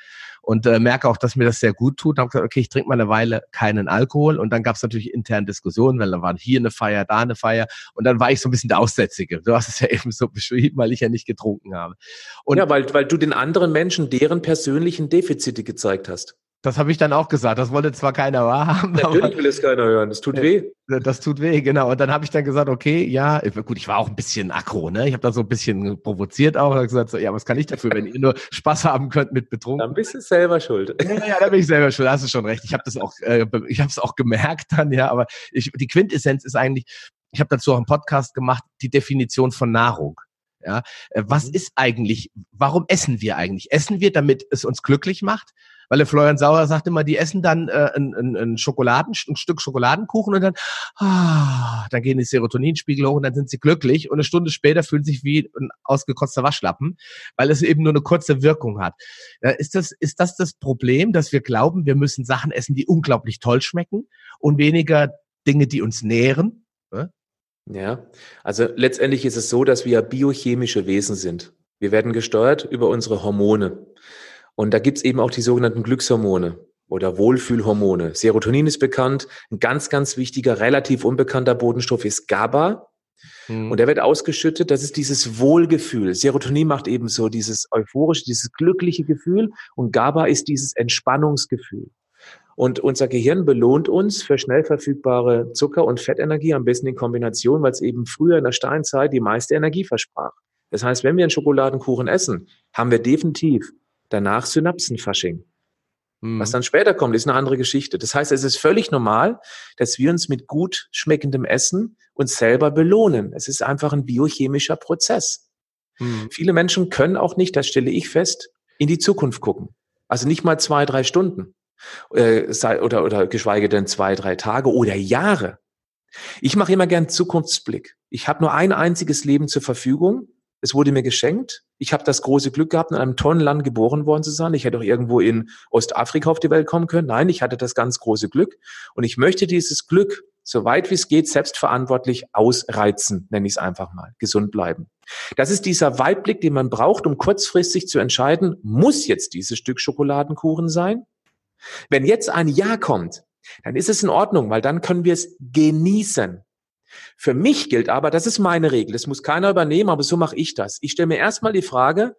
und äh, merke auch, dass mir das sehr gut tut. Habe gesagt, okay, ich trinke mal eine Weile keinen Alkohol und dann gab es natürlich interne Diskussionen, weil da waren hier eine Feier, da eine Feier und dann war ich so ein bisschen der Aussätzige. Du hast es ja eben so beschrieben, weil ich ja nicht getrunken habe. Und ja, weil, weil du den anderen Menschen deren persönlichen Defizite gezeigt hast. Das habe ich dann auch gesagt. Das wollte zwar keiner wahrhaben. Natürlich will es keiner hören. Das tut weh. Das tut weh, genau. Und dann habe ich dann gesagt, okay, ja, gut, ich war auch ein bisschen aggro, ne? Ich habe da so ein bisschen provoziert auch. Hab gesagt, so, ja, was kann ich dafür, wenn ihr nur Spaß haben könnt mit betrunken? Dann bist du selber schuld. Ja, ja, da bin ich selber schuld. Hast du schon recht. Ich habe das auch, äh, ich habe es auch gemerkt dann, ja. Aber ich, die Quintessenz ist eigentlich, ich habe dazu auch einen Podcast gemacht, die Definition von Nahrung. Ja, äh, was mhm. ist eigentlich, warum essen wir eigentlich? Essen wir, damit es uns glücklich macht? Weil der Florian Sauer sagt immer, die essen dann äh, ein, ein, ein, Schokoladen, ein Stück Schokoladenkuchen und dann, ah, dann gehen die Serotoninspiegel hoch und dann sind sie glücklich und eine Stunde später fühlen sich wie ein ausgekotzter Waschlappen, weil es eben nur eine kurze Wirkung hat. Ist, das, ist das das Problem, dass wir glauben, wir müssen Sachen essen, die unglaublich toll schmecken und weniger Dinge, die uns nähren? Äh? Ja, also letztendlich ist es so, dass wir biochemische Wesen sind. Wir werden gesteuert über unsere Hormone. Und da gibt's eben auch die sogenannten Glückshormone oder Wohlfühlhormone. Serotonin ist bekannt. Ein ganz, ganz wichtiger, relativ unbekannter Bodenstoff ist GABA. Mhm. Und der wird ausgeschüttet. Das ist dieses Wohlgefühl. Serotonin macht eben so dieses euphorische, dieses glückliche Gefühl. Und GABA ist dieses Entspannungsgefühl. Und unser Gehirn belohnt uns für schnell verfügbare Zucker- und Fettenergie, am besten in Kombination, weil es eben früher in der Steinzeit die meiste Energie versprach. Das heißt, wenn wir einen Schokoladenkuchen essen, haben wir definitiv danach Synapsenfasching. Mhm. Was dann später kommt, ist eine andere Geschichte. Das heißt, es ist völlig normal, dass wir uns mit gut schmeckendem Essen uns selber belohnen. Es ist einfach ein biochemischer Prozess. Mhm. Viele Menschen können auch nicht, das stelle ich fest, in die Zukunft gucken. Also nicht mal zwei, drei Stunden äh, oder, oder geschweige denn zwei, drei Tage oder Jahre. Ich mache immer gern Zukunftsblick. Ich habe nur ein einziges Leben zur Verfügung es wurde mir geschenkt. Ich habe das große Glück gehabt, in einem tollen Land geboren worden zu sein. Ich hätte auch irgendwo in Ostafrika auf die Welt kommen können. Nein, ich hatte das ganz große Glück. Und ich möchte dieses Glück, so weit wie es geht, selbstverantwortlich ausreizen, nenne ich es einfach mal. Gesund bleiben. Das ist dieser Weitblick, den man braucht, um kurzfristig zu entscheiden, muss jetzt dieses Stück Schokoladenkuchen sein? Wenn jetzt ein Ja kommt, dann ist es in Ordnung, weil dann können wir es genießen. Für mich gilt aber, das ist meine Regel, das muss keiner übernehmen, aber so mache ich das. Ich stelle mir erstmal die Frage,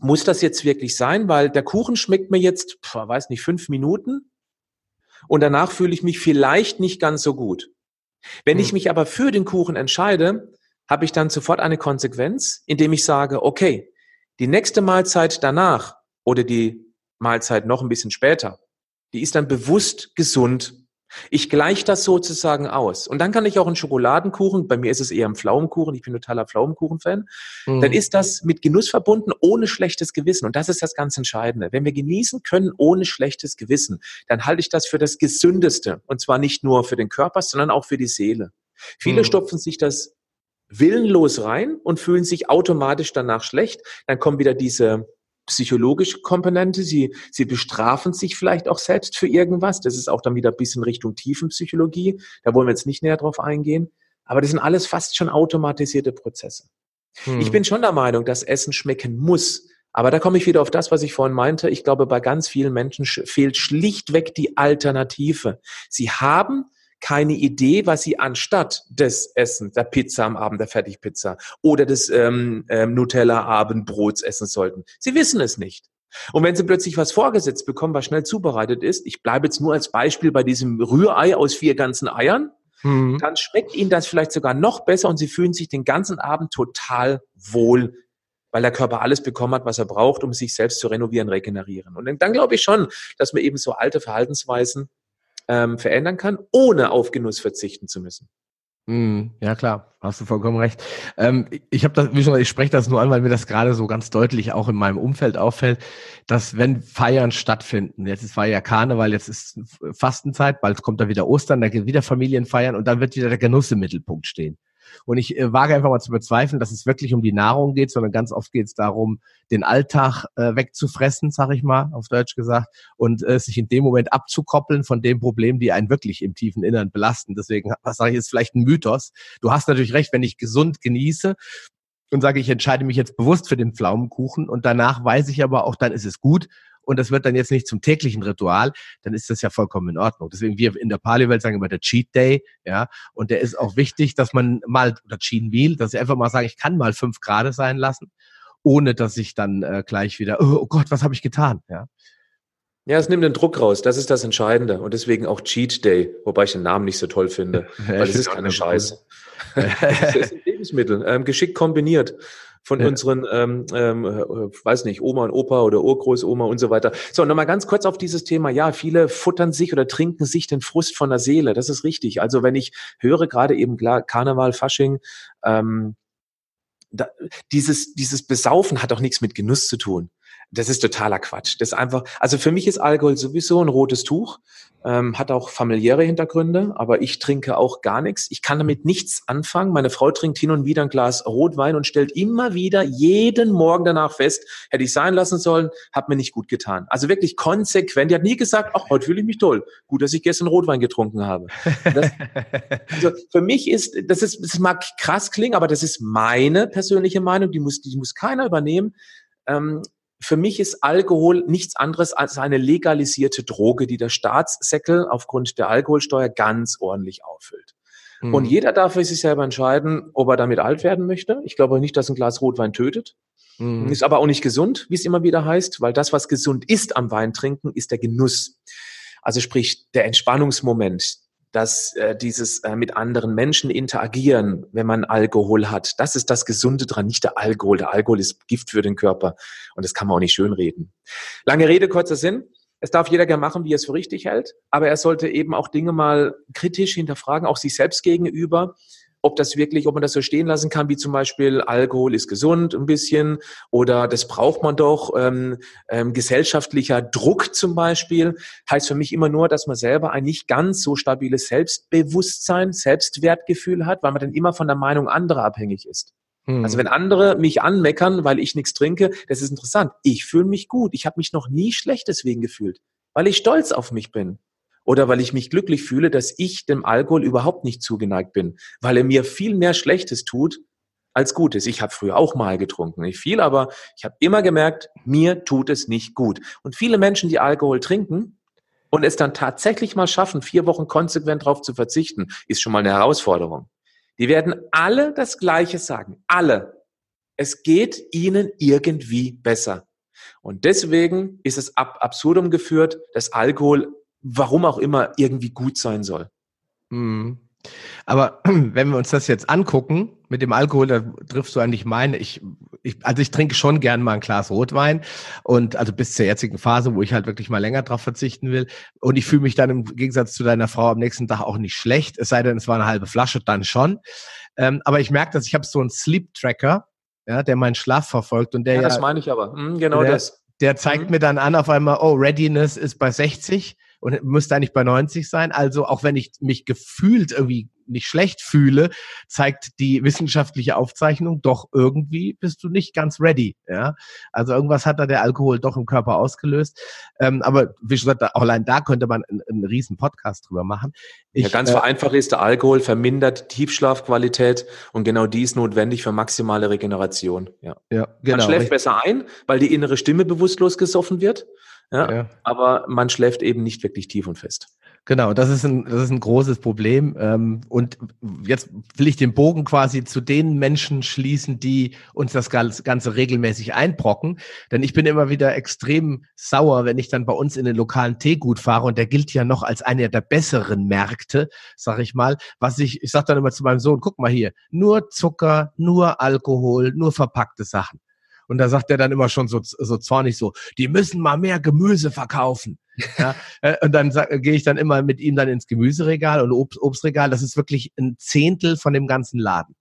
muss das jetzt wirklich sein? Weil der Kuchen schmeckt mir jetzt, pf, weiß nicht, fünf Minuten und danach fühle ich mich vielleicht nicht ganz so gut. Wenn hm. ich mich aber für den Kuchen entscheide, habe ich dann sofort eine Konsequenz, indem ich sage, okay, die nächste Mahlzeit danach oder die Mahlzeit noch ein bisschen später, die ist dann bewusst gesund Ich gleiche das sozusagen aus. Und dann kann ich auch einen Schokoladenkuchen, bei mir ist es eher ein Pflaumenkuchen, ich bin totaler Pflaumenkuchen-Fan, mhm. dann ist das mit Genuss verbunden, ohne schlechtes Gewissen. Und das ist das ganz Entscheidende. Wenn wir genießen können ohne schlechtes Gewissen, dann halte ich das für das Gesündeste. Und zwar nicht nur für den Körper, sondern auch für die Seele. Viele mhm. stopfen sich das willenlos rein und fühlen sich automatisch danach schlecht. Dann kommen wieder diese psychologische Komponente. Sie, sie bestrafen sich vielleicht auch selbst für irgendwas. Das ist auch dann wieder ein bisschen Richtung Tiefenpsychologie. Da wollen wir jetzt nicht näher drauf eingehen. Aber das sind alles fast schon automatisierte Prozesse. Hm. Ich bin schon der Meinung, dass Essen schmecken muss. Aber da komme ich wieder auf das, was ich vorhin meinte. Ich glaube, bei ganz vielen Menschen fehlt schlichtweg die Alternative. Sie haben keine Idee, was sie anstatt des Essens, der Pizza am Abend, der Fertigpizza oder des ähm, ähm, Nutella-Abendbrots essen sollten. Sie wissen es nicht. Und wenn sie plötzlich was vorgesetzt bekommen, was schnell zubereitet ist, ich bleibe jetzt nur als Beispiel bei diesem Rührei aus vier ganzen Eiern, mhm. dann schmeckt ihnen das vielleicht sogar noch besser und sie fühlen sich den ganzen Abend total wohl, weil der Körper alles bekommen hat, was er braucht, um sich selbst zu renovieren, regenerieren. Und dann, dann glaube ich schon, dass man eben so alte Verhaltensweisen ähm, verändern kann, ohne auf Genuss verzichten zu müssen. Mm, ja klar, hast du vollkommen recht. Ähm, ich habe das, wie schon, ich spreche das nur an, weil mir das gerade so ganz deutlich auch in meinem Umfeld auffällt, dass wenn Feiern stattfinden, jetzt ist war ja Karneval, jetzt ist Fastenzeit, bald kommt da wieder Ostern, da geht wieder Familienfeiern und dann wird wieder der Genuss im Mittelpunkt stehen. Und ich äh, wage einfach mal zu bezweifeln, dass es wirklich um die Nahrung geht, sondern ganz oft geht es darum, den Alltag äh, wegzufressen, sag ich mal, auf Deutsch gesagt, und äh, sich in dem Moment abzukoppeln von dem Problem, die einen wirklich im tiefen Innern belasten. Deswegen, was sage ich, ist vielleicht ein Mythos. Du hast natürlich recht, wenn ich gesund genieße, und sage, ich entscheide mich jetzt bewusst für den Pflaumenkuchen und danach weiß ich aber auch, dann ist es gut und das wird dann jetzt nicht zum täglichen Ritual, dann ist das ja vollkommen in Ordnung. Deswegen wir in der Paleo-Welt sagen immer der Cheat Day, ja, und der ist auch wichtig, dass man mal, oder Cheat Meal, dass ich einfach mal sage, ich kann mal fünf Grad sein lassen, ohne dass ich dann äh, gleich wieder, oh, oh Gott, was habe ich getan, ja. Ja, es nimmt den Druck raus. Das ist das Entscheidende. Und deswegen auch Cheat Day, wobei ich den Namen nicht so toll finde, weil es ist keine Scheiße. es ist ein Lebensmittel, ähm, geschickt kombiniert von ja. unseren, ähm, ähm, äh, weiß nicht, Oma und Opa oder Urgroßoma und so weiter. So, nochmal ganz kurz auf dieses Thema. Ja, viele futtern sich oder trinken sich den Frust von der Seele. Das ist richtig. Also wenn ich höre, gerade eben klar, Karneval, Fasching, ähm, da, dieses, dieses Besaufen hat auch nichts mit Genuss zu tun. Das ist totaler Quatsch. Das ist einfach, also für mich ist Alkohol sowieso ein rotes Tuch, ähm, hat auch familiäre Hintergründe, aber ich trinke auch gar nichts. Ich kann damit nichts anfangen. Meine Frau trinkt hin und wieder ein Glas Rotwein und stellt immer wieder jeden Morgen danach fest, hätte ich sein lassen sollen, hat mir nicht gut getan. Also wirklich konsequent. Die hat nie gesagt, ach, heute fühle ich mich toll. Gut, dass ich gestern Rotwein getrunken habe. Das, also für mich ist, das ist, das mag krass klingen, aber das ist meine persönliche Meinung, die muss, die muss keiner übernehmen. Ähm, für mich ist Alkohol nichts anderes als eine legalisierte Droge, die der Staatssäckel aufgrund der Alkoholsteuer ganz ordentlich auffüllt. Mhm. Und jeder darf für sich selber entscheiden, ob er damit alt werden möchte. Ich glaube nicht, dass ein Glas Rotwein tötet. Mhm. Ist aber auch nicht gesund, wie es immer wieder heißt, weil das, was gesund ist am Wein trinken, ist der Genuss. Also sprich der Entspannungsmoment, dass äh, dieses äh, mit anderen Menschen interagieren, wenn man Alkohol hat, das ist das Gesunde dran, nicht der Alkohol. Der Alkohol ist Gift für den Körper und das kann man auch nicht schönreden. Lange Rede, kurzer Sinn. Es darf jeder gerne machen, wie er es für richtig hält, aber er sollte eben auch Dinge mal kritisch hinterfragen, auch sich selbst gegenüber ob das wirklich, ob man das so stehen lassen kann, wie zum Beispiel Alkohol ist gesund ein bisschen oder das braucht man doch, ähm, ähm, gesellschaftlicher Druck zum Beispiel, heißt für mich immer nur, dass man selber ein nicht ganz so stabiles Selbstbewusstsein, Selbstwertgefühl hat, weil man dann immer von der Meinung anderer abhängig ist. Hm. Also wenn andere mich anmeckern, weil ich nichts trinke, das ist interessant. Ich fühle mich gut. Ich habe mich noch nie schlecht deswegen gefühlt, weil ich stolz auf mich bin oder weil ich mich glücklich fühle, dass ich dem Alkohol überhaupt nicht zugeneigt bin, weil er mir viel mehr Schlechtes tut als Gutes. Ich habe früher auch mal getrunken, nicht viel, aber ich habe immer gemerkt, mir tut es nicht gut. Und viele Menschen, die Alkohol trinken und es dann tatsächlich mal schaffen, vier Wochen konsequent darauf zu verzichten, ist schon mal eine Herausforderung. Die werden alle das Gleiche sagen. Alle. Es geht ihnen irgendwie besser. Und deswegen ist es ab absurdum geführt, dass Alkohol warum auch immer, irgendwie gut sein soll. Mhm. Aber wenn wir uns das jetzt angucken, mit dem Alkohol, da triffst du eigentlich meine, ich, ich, also ich trinke schon gern mal ein Glas Rotwein und also bis zur jetzigen Phase, wo ich halt wirklich mal länger drauf verzichten will. Und ich fühle mich dann im Gegensatz zu deiner Frau am nächsten Tag auch nicht schlecht, es sei denn, es war eine halbe Flasche, dann schon. Ähm, aber ich merke, dass ich habe so einen Sleep Tracker, ja, der meinen Schlaf verfolgt und der ja, das ja, meine ich aber, hm, genau der, das. Der zeigt mhm. mir dann an auf einmal, oh, Readiness ist bei 60 und müsste eigentlich bei 90 sein. Also auch wenn ich mich gefühlt irgendwie nicht schlecht fühle, zeigt die wissenschaftliche Aufzeichnung doch irgendwie bist du nicht ganz ready. Ja, also irgendwas hat da der Alkohol doch im Körper ausgelöst. Ähm, aber wie gesagt, auch allein da könnte man einen, einen riesen Podcast drüber machen. Ich, ja, ganz äh, vereinfacht ist, der Alkohol vermindert Tiefschlafqualität und genau die ist notwendig für maximale Regeneration. Ja, ja genau. Man schläft besser ein, weil die innere Stimme bewusstlos gesoffen wird. Ja, ja, aber man schläft eben nicht wirklich tief und fest. Genau, das ist ein, das ist ein großes Problem. Ähm, und jetzt will ich den Bogen quasi zu den Menschen schließen, die uns das Ganze regelmäßig einbrocken. Denn ich bin immer wieder extrem sauer, wenn ich dann bei uns in den lokalen Teegut fahre und der gilt ja noch als einer der besseren Märkte, sag ich mal. Was ich, ich sag dann immer zu meinem Sohn, guck mal hier, nur Zucker, nur Alkohol, nur verpackte Sachen. Und da sagt er dann immer schon so, so zornig so, die müssen mal mehr Gemüse verkaufen. Ja, äh, und dann gehe ich dann immer mit ihm dann ins Gemüseregal und Obst, Obstregal. Das ist wirklich ein Zehntel von dem ganzen Laden.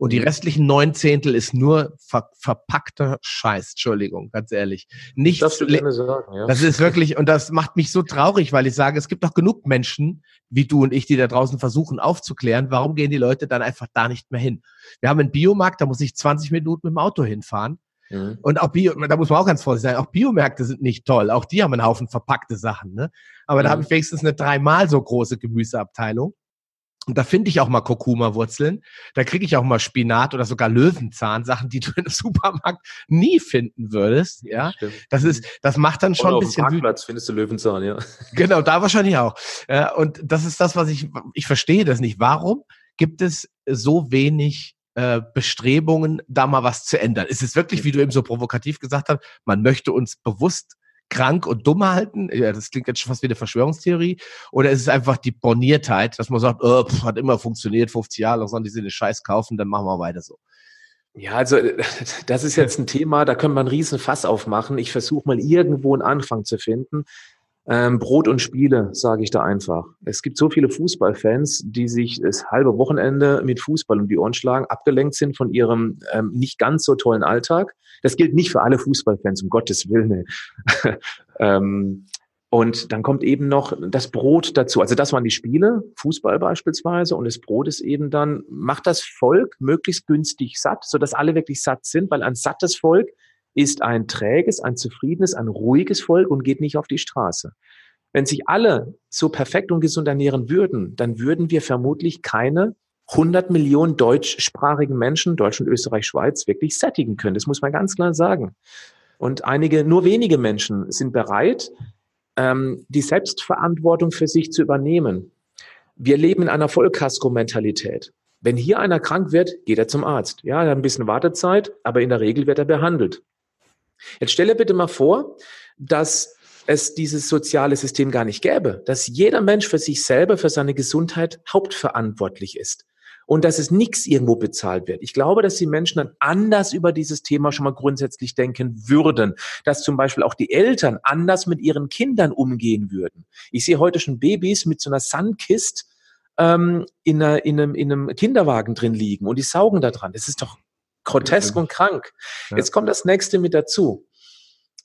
Und die mhm. restlichen neun Zehntel ist nur ver verpackter Scheiß. Entschuldigung, ganz ehrlich. Nichts. Das, sagen, ja. das ist wirklich, und das macht mich so traurig, weil ich sage, es gibt doch genug Menschen, wie du und ich, die da draußen versuchen aufzuklären, warum gehen die Leute dann einfach da nicht mehr hin? Wir haben einen Biomarkt, da muss ich 20 Minuten mit dem Auto hinfahren. Mhm. Und auch Bio, da muss man auch ganz vorsichtig sein, auch Biomärkte sind nicht toll. Auch die haben einen Haufen verpackte Sachen. Ne? Aber mhm. da habe ich wenigstens eine dreimal so große Gemüseabteilung. Und da finde ich auch mal Kurkuma-Wurzeln. Da kriege ich auch mal Spinat oder sogar Löwenzahn, Sachen, die du im Supermarkt nie finden würdest. Ja, Stimmt. das ist, das macht dann schon oder ein bisschen. Auf dem Parkplatz findest du Löwenzahn, ja. Genau, da wahrscheinlich auch. Ja, und das ist das, was ich, ich verstehe das nicht. Warum gibt es so wenig äh, Bestrebungen, da mal was zu ändern? Ist es wirklich, wie du eben so provokativ gesagt hast, man möchte uns bewusst krank und dumm halten? Ja, das klingt jetzt schon fast wie eine Verschwörungstheorie. Oder ist es einfach die Borniertheit, dass man sagt, oh, pff, hat immer funktioniert, 50 Jahre, sollen die sich den Scheiß kaufen, dann machen wir weiter so. Ja, also das ist jetzt ein Thema, da können wir einen riesen Fass aufmachen. Ich versuche mal irgendwo einen Anfang zu finden. Ähm, Brot und Spiele, sage ich da einfach. Es gibt so viele Fußballfans, die sich das halbe Wochenende mit Fußball um die Ohren schlagen, abgelenkt sind von ihrem ähm, nicht ganz so tollen Alltag. Das gilt nicht für alle Fußballfans, um Gottes Willen. ähm, und dann kommt eben noch das Brot dazu. Also das waren die Spiele, Fußball beispielsweise. Und das Brot ist eben dann, macht das Volk möglichst günstig satt, sodass alle wirklich satt sind, weil ein sattes Volk ist ein träges, ein zufriedenes, ein ruhiges Volk und geht nicht auf die Straße. Wenn sich alle so perfekt und gesund ernähren würden, dann würden wir vermutlich keine 100 Millionen deutschsprachigen Menschen, Deutschland, Österreich, Schweiz, wirklich sättigen können. Das muss man ganz klar sagen. Und einige, nur wenige Menschen sind bereit, ähm, die Selbstverantwortung für sich zu übernehmen. Wir leben in einer Vollkasko-Mentalität. Wenn hier einer krank wird, geht er zum Arzt. Ja, er hat ein bisschen Wartezeit, aber in der Regel wird er behandelt. Jetzt stelle bitte mal vor, dass es dieses soziale System gar nicht gäbe, dass jeder Mensch für sich selber, für seine Gesundheit hauptverantwortlich ist und dass es nichts irgendwo bezahlt wird. Ich glaube, dass die Menschen dann anders über dieses Thema schon mal grundsätzlich denken würden, dass zum Beispiel auch die Eltern anders mit ihren Kindern umgehen würden. Ich sehe heute schon Babys mit so einer Sandkist ähm, in, einer, in, einem, in einem Kinderwagen drin liegen und die saugen da dran. Das ist doch grotesk und krank. Ja. Jetzt kommt das nächste mit dazu.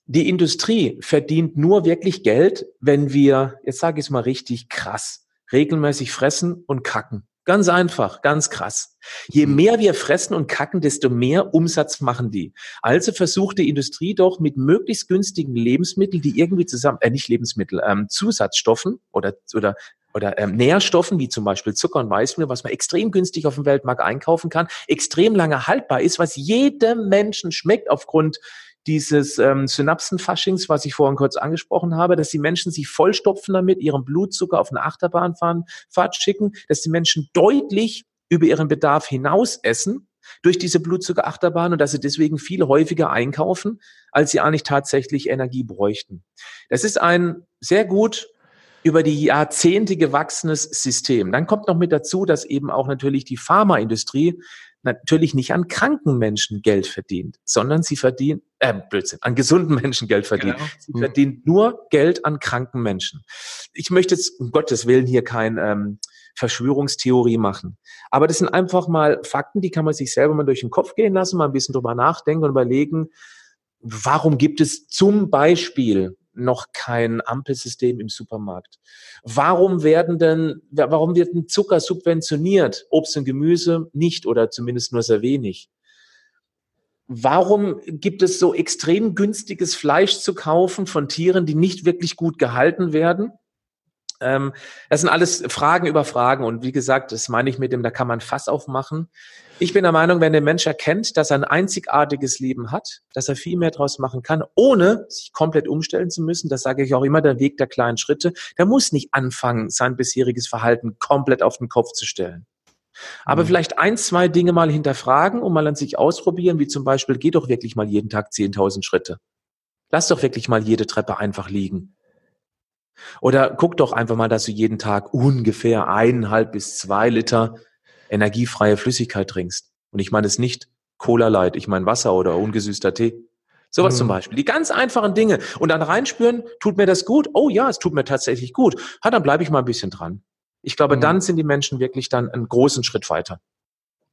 Die Industrie verdient nur wirklich Geld, wenn wir, jetzt sage ich es mal richtig krass, regelmäßig fressen und kacken. Ganz einfach, ganz krass. Je mhm. mehr wir fressen und kacken, desto mehr Umsatz machen die. Also versucht die Industrie doch mit möglichst günstigen Lebensmitteln, die irgendwie zusammen, äh, nicht Lebensmittel, ähm, Zusatzstoffen oder, oder oder ähm, Nährstoffen wie zum Beispiel Zucker und Weißmehl, was man extrem günstig auf dem Weltmarkt einkaufen kann, extrem lange haltbar ist, was jedem Menschen schmeckt aufgrund dieses ähm, Synapsenfaschings, was ich vorhin kurz angesprochen habe, dass die Menschen sich vollstopfen damit, ihren Blutzucker auf eine Achterbahnfahrt schicken, dass die Menschen deutlich über ihren Bedarf hinaus essen durch diese Blutzuckerachterbahn und dass sie deswegen viel häufiger einkaufen, als sie eigentlich tatsächlich Energie bräuchten. Das ist ein sehr gut über die Jahrzehnte gewachsenes System. Dann kommt noch mit dazu, dass eben auch natürlich die Pharmaindustrie natürlich nicht an kranken Menschen Geld verdient, sondern sie verdient, äh, Blödsinn, an gesunden Menschen Geld verdient. Genau. Sie mhm. verdient nur Geld an kranken Menschen. Ich möchte jetzt, um Gottes Willen, hier kein ähm, Verschwörungstheorie machen. Aber das sind einfach mal Fakten, die kann man sich selber mal durch den Kopf gehen lassen, mal ein bisschen drüber nachdenken und überlegen, warum gibt es zum Beispiel noch kein Ampelsystem im Supermarkt? Warum werden denn, warum wird ein Zucker subventioniert, Obst und Gemüse nicht oder zumindest nur sehr wenig? Warum gibt es so extrem günstiges Fleisch zu kaufen von Tieren, die nicht wirklich gut gehalten werden? Ähm, das sind alles Fragen über Fragen und wie gesagt, das meine ich mit dem, da kann man Fass aufmachen. Ich bin der Meinung, wenn der Mensch erkennt, dass er ein einzigartiges Leben hat, dass er viel mehr draus machen kann, ohne sich komplett umstellen zu müssen, das sage ich auch immer, der Weg der kleinen Schritte, der muss nicht anfangen, sein bisheriges Verhalten komplett auf den Kopf zu stellen. Aber mhm. vielleicht ein, zwei Dinge mal hinterfragen und mal an sich ausprobieren, wie zum Beispiel, geh doch wirklich mal jeden Tag 10.000 Schritte. Lass doch wirklich mal jede Treppe einfach liegen. Oder guck doch einfach mal, dass du jeden Tag ungefähr eineinhalb bis zwei Liter energiefreie Flüssigkeit trinkst. Und ich meine es nicht Cola Light, ich meine Wasser oder ungesüßter Tee. Sowas mhm. zum Beispiel. Die ganz einfachen Dinge. Und dann reinspüren, tut mir das gut? Oh ja, es tut mir tatsächlich gut. Ha, dann bleibe ich mal ein bisschen dran. Ich glaube, mhm. dann sind die Menschen wirklich dann einen großen Schritt weiter.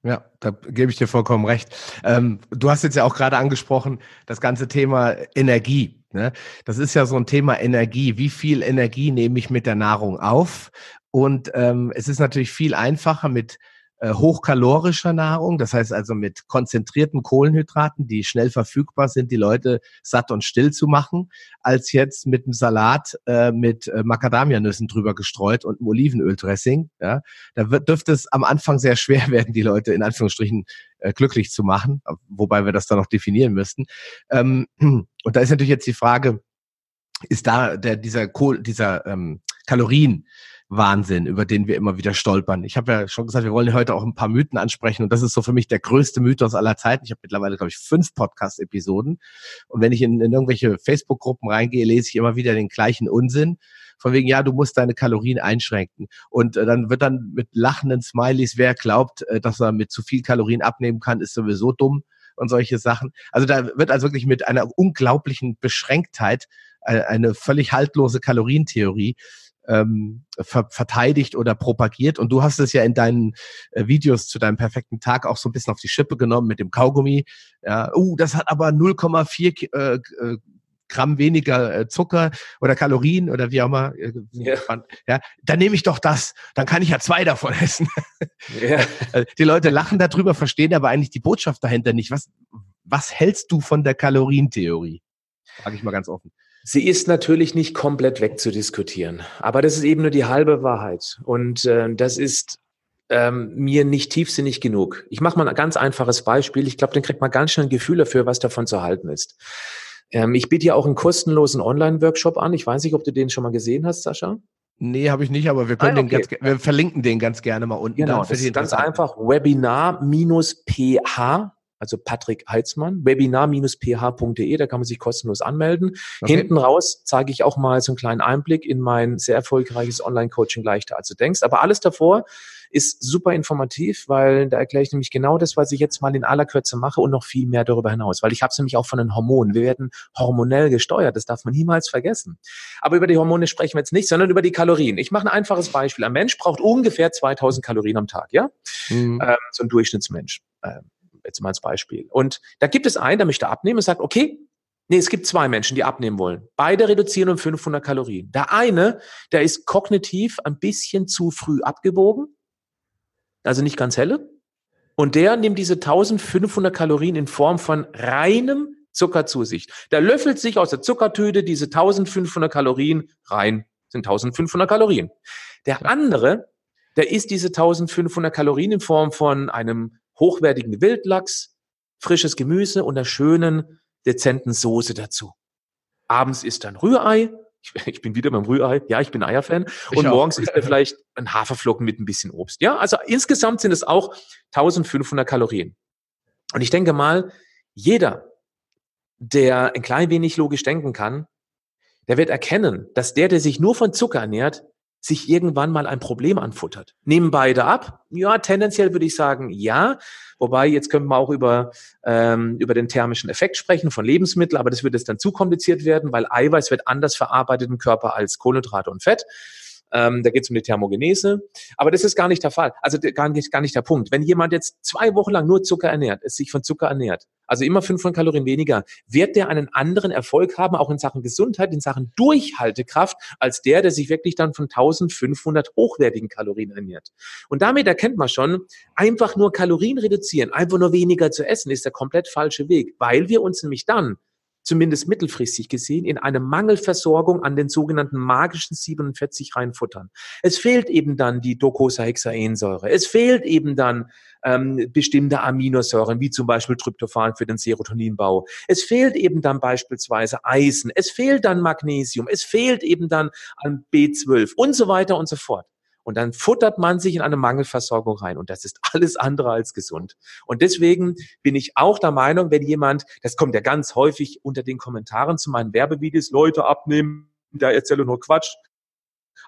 Ja, da gebe ich dir vollkommen recht. Ähm, du hast jetzt ja auch gerade angesprochen, das ganze Thema Energie. Ne? Das ist ja so ein Thema Energie. Wie viel Energie nehme ich mit der Nahrung auf? Und ähm, es ist natürlich viel einfacher mit äh, hochkalorischer Nahrung, das heißt also mit konzentrierten Kohlenhydraten, die schnell verfügbar sind, die Leute satt und still zu machen, als jetzt mit einem Salat äh, mit äh, Macadamianüssen drüber gestreut und einem Olivenöldressing. Ja, da wird, dürfte es am Anfang sehr schwer werden, die Leute in Anführungsstrichen äh, glücklich zu machen, wobei wir das dann noch definieren müssten. Ähm, und da ist natürlich jetzt die Frage, ist da der dieser Kohl, dieser ähm, Kalorien Wahnsinn, über den wir immer wieder stolpern. Ich habe ja schon gesagt, wir wollen heute auch ein paar Mythen ansprechen und das ist so für mich der größte Mythos aller Zeiten. Ich habe mittlerweile, glaube ich, fünf Podcast-Episoden und wenn ich in, in irgendwelche Facebook-Gruppen reingehe, lese ich immer wieder den gleichen Unsinn. Von wegen, ja, du musst deine Kalorien einschränken. Und äh, dann wird dann mit lachenden Smileys, wer glaubt, äh, dass er mit zu viel Kalorien abnehmen kann, ist sowieso dumm und solche Sachen. Also da wird also wirklich mit einer unglaublichen Beschränktheit äh, eine völlig haltlose Kalorientheorie ähm, ver verteidigt oder propagiert. Und du hast es ja in deinen äh, Videos zu deinem perfekten Tag auch so ein bisschen auf die Schippe genommen mit dem Kaugummi. Ja, uh, das hat aber 0,4 äh, äh, Gramm weniger äh, Zucker oder Kalorien oder wie auch immer. Äh, ja. ja, dann nehme ich doch das. Dann kann ich ja zwei davon essen. Ja. Also, die Leute lachen darüber, verstehen aber eigentlich die Botschaft dahinter nicht. Was, was hältst du von der Kalorientheorie? Frage ich mal ganz offen. Sie ist natürlich nicht komplett wegzudiskutieren, aber das ist eben nur die halbe Wahrheit. Und äh, das ist ähm, mir nicht tiefsinnig genug. Ich mache mal ein ganz einfaches Beispiel. Ich glaube, dann kriegt man ganz schnell ein Gefühl dafür, was davon zu halten ist. Ähm, ich biete ja auch einen kostenlosen Online-Workshop an. Ich weiß nicht, ob du den schon mal gesehen hast, Sascha. Nee, habe ich nicht, aber wir können ah, okay. den ganz, wir verlinken den ganz gerne mal unten. Genau, das ist ganz einfach Webinar-PH also Patrick Heitzmann, webinar-ph.de, da kann man sich kostenlos anmelden. Okay. Hinten raus zeige ich auch mal so einen kleinen Einblick in mein sehr erfolgreiches Online-Coaching leichter als du denkst. Aber alles davor ist super informativ, weil da erkläre ich nämlich genau das, was ich jetzt mal in aller Kürze mache und noch viel mehr darüber hinaus, weil ich habe es nämlich auch von den Hormonen. Wir werden hormonell gesteuert, das darf man niemals vergessen. Aber über die Hormone sprechen wir jetzt nicht, sondern über die Kalorien. Ich mache ein einfaches Beispiel. Ein Mensch braucht ungefähr 2000 Kalorien am Tag, ja? Mhm. Ähm, so ein Durchschnittsmensch. Ähm, jetzt mal als Beispiel. Und da gibt es einen, der möchte abnehmen und sagt, okay, nee, es gibt zwei Menschen, die abnehmen wollen. Beide reduzieren um 500 Kalorien. Der eine, der ist kognitiv ein bisschen zu früh abgebogen, also nicht ganz helle. Und der nimmt diese 1500 Kalorien in Form von reinem Zucker zu sich. Der löffelt sich aus der Zuckertüte diese 1500 Kalorien rein. Sind 1500 Kalorien. Der andere, der isst diese 1500 Kalorien in Form von einem hochwertigen Wildlachs, frisches Gemüse und einer schönen, dezenten Soße dazu. Abends isst dann Rührei. Ich, ich bin wieder beim Rührei. Ja, ich bin Eierfan. Und morgens isst er vielleicht ein Haferflocken mit ein bisschen Obst. Ja, also insgesamt sind es auch 1500 Kalorien. Und ich denke mal, jeder, der ein klein wenig logisch denken kann, der wird erkennen, dass der, der sich nur von Zucker ernährt, sich irgendwann mal ein Problem anfuttert. Nehmen beide ab? Ja, tendenziell würde ich sagen, ja. Wobei, jetzt können wir auch über, ähm, über den thermischen Effekt sprechen von Lebensmitteln, aber das wird jetzt dann zu kompliziert werden, weil Eiweiß wird anders verarbeitet im Körper als Kohlenhydrate und Fett. Ähm, da geht es um die Thermogenese. Aber das ist gar nicht der Fall. Also gar nicht, gar nicht der Punkt. Wenn jemand jetzt zwei Wochen lang nur Zucker ernährt, es sich von Zucker ernährt, also immer 500 Kalorien weniger, wird der einen anderen Erfolg haben, auch in Sachen Gesundheit, in Sachen Durchhaltekraft, als der, der sich wirklich dann von 1500 hochwertigen Kalorien ernährt. Und damit erkennt man schon, einfach nur Kalorien reduzieren, einfach nur weniger zu essen, ist der komplett falsche Weg, weil wir uns nämlich dann zumindest mittelfristig gesehen, in eine Mangelversorgung an den sogenannten magischen 47 reinfuttern. Es fehlt eben dann die Docosahexaensäure. Es fehlt eben dann ähm, bestimmte Aminosäuren, wie zum Beispiel Tryptophan für den Serotoninbau. Es fehlt eben dann beispielsweise Eisen. Es fehlt dann Magnesium. Es fehlt eben dann an B12 und so weiter und so fort. Und dann futtert man sich in eine Mangelversorgung rein. Und das ist alles andere als gesund. Und deswegen bin ich auch der Meinung, wenn jemand, das kommt ja ganz häufig unter den Kommentaren zu meinen Werbevideos, Leute abnehmen, da erzähle nur Quatsch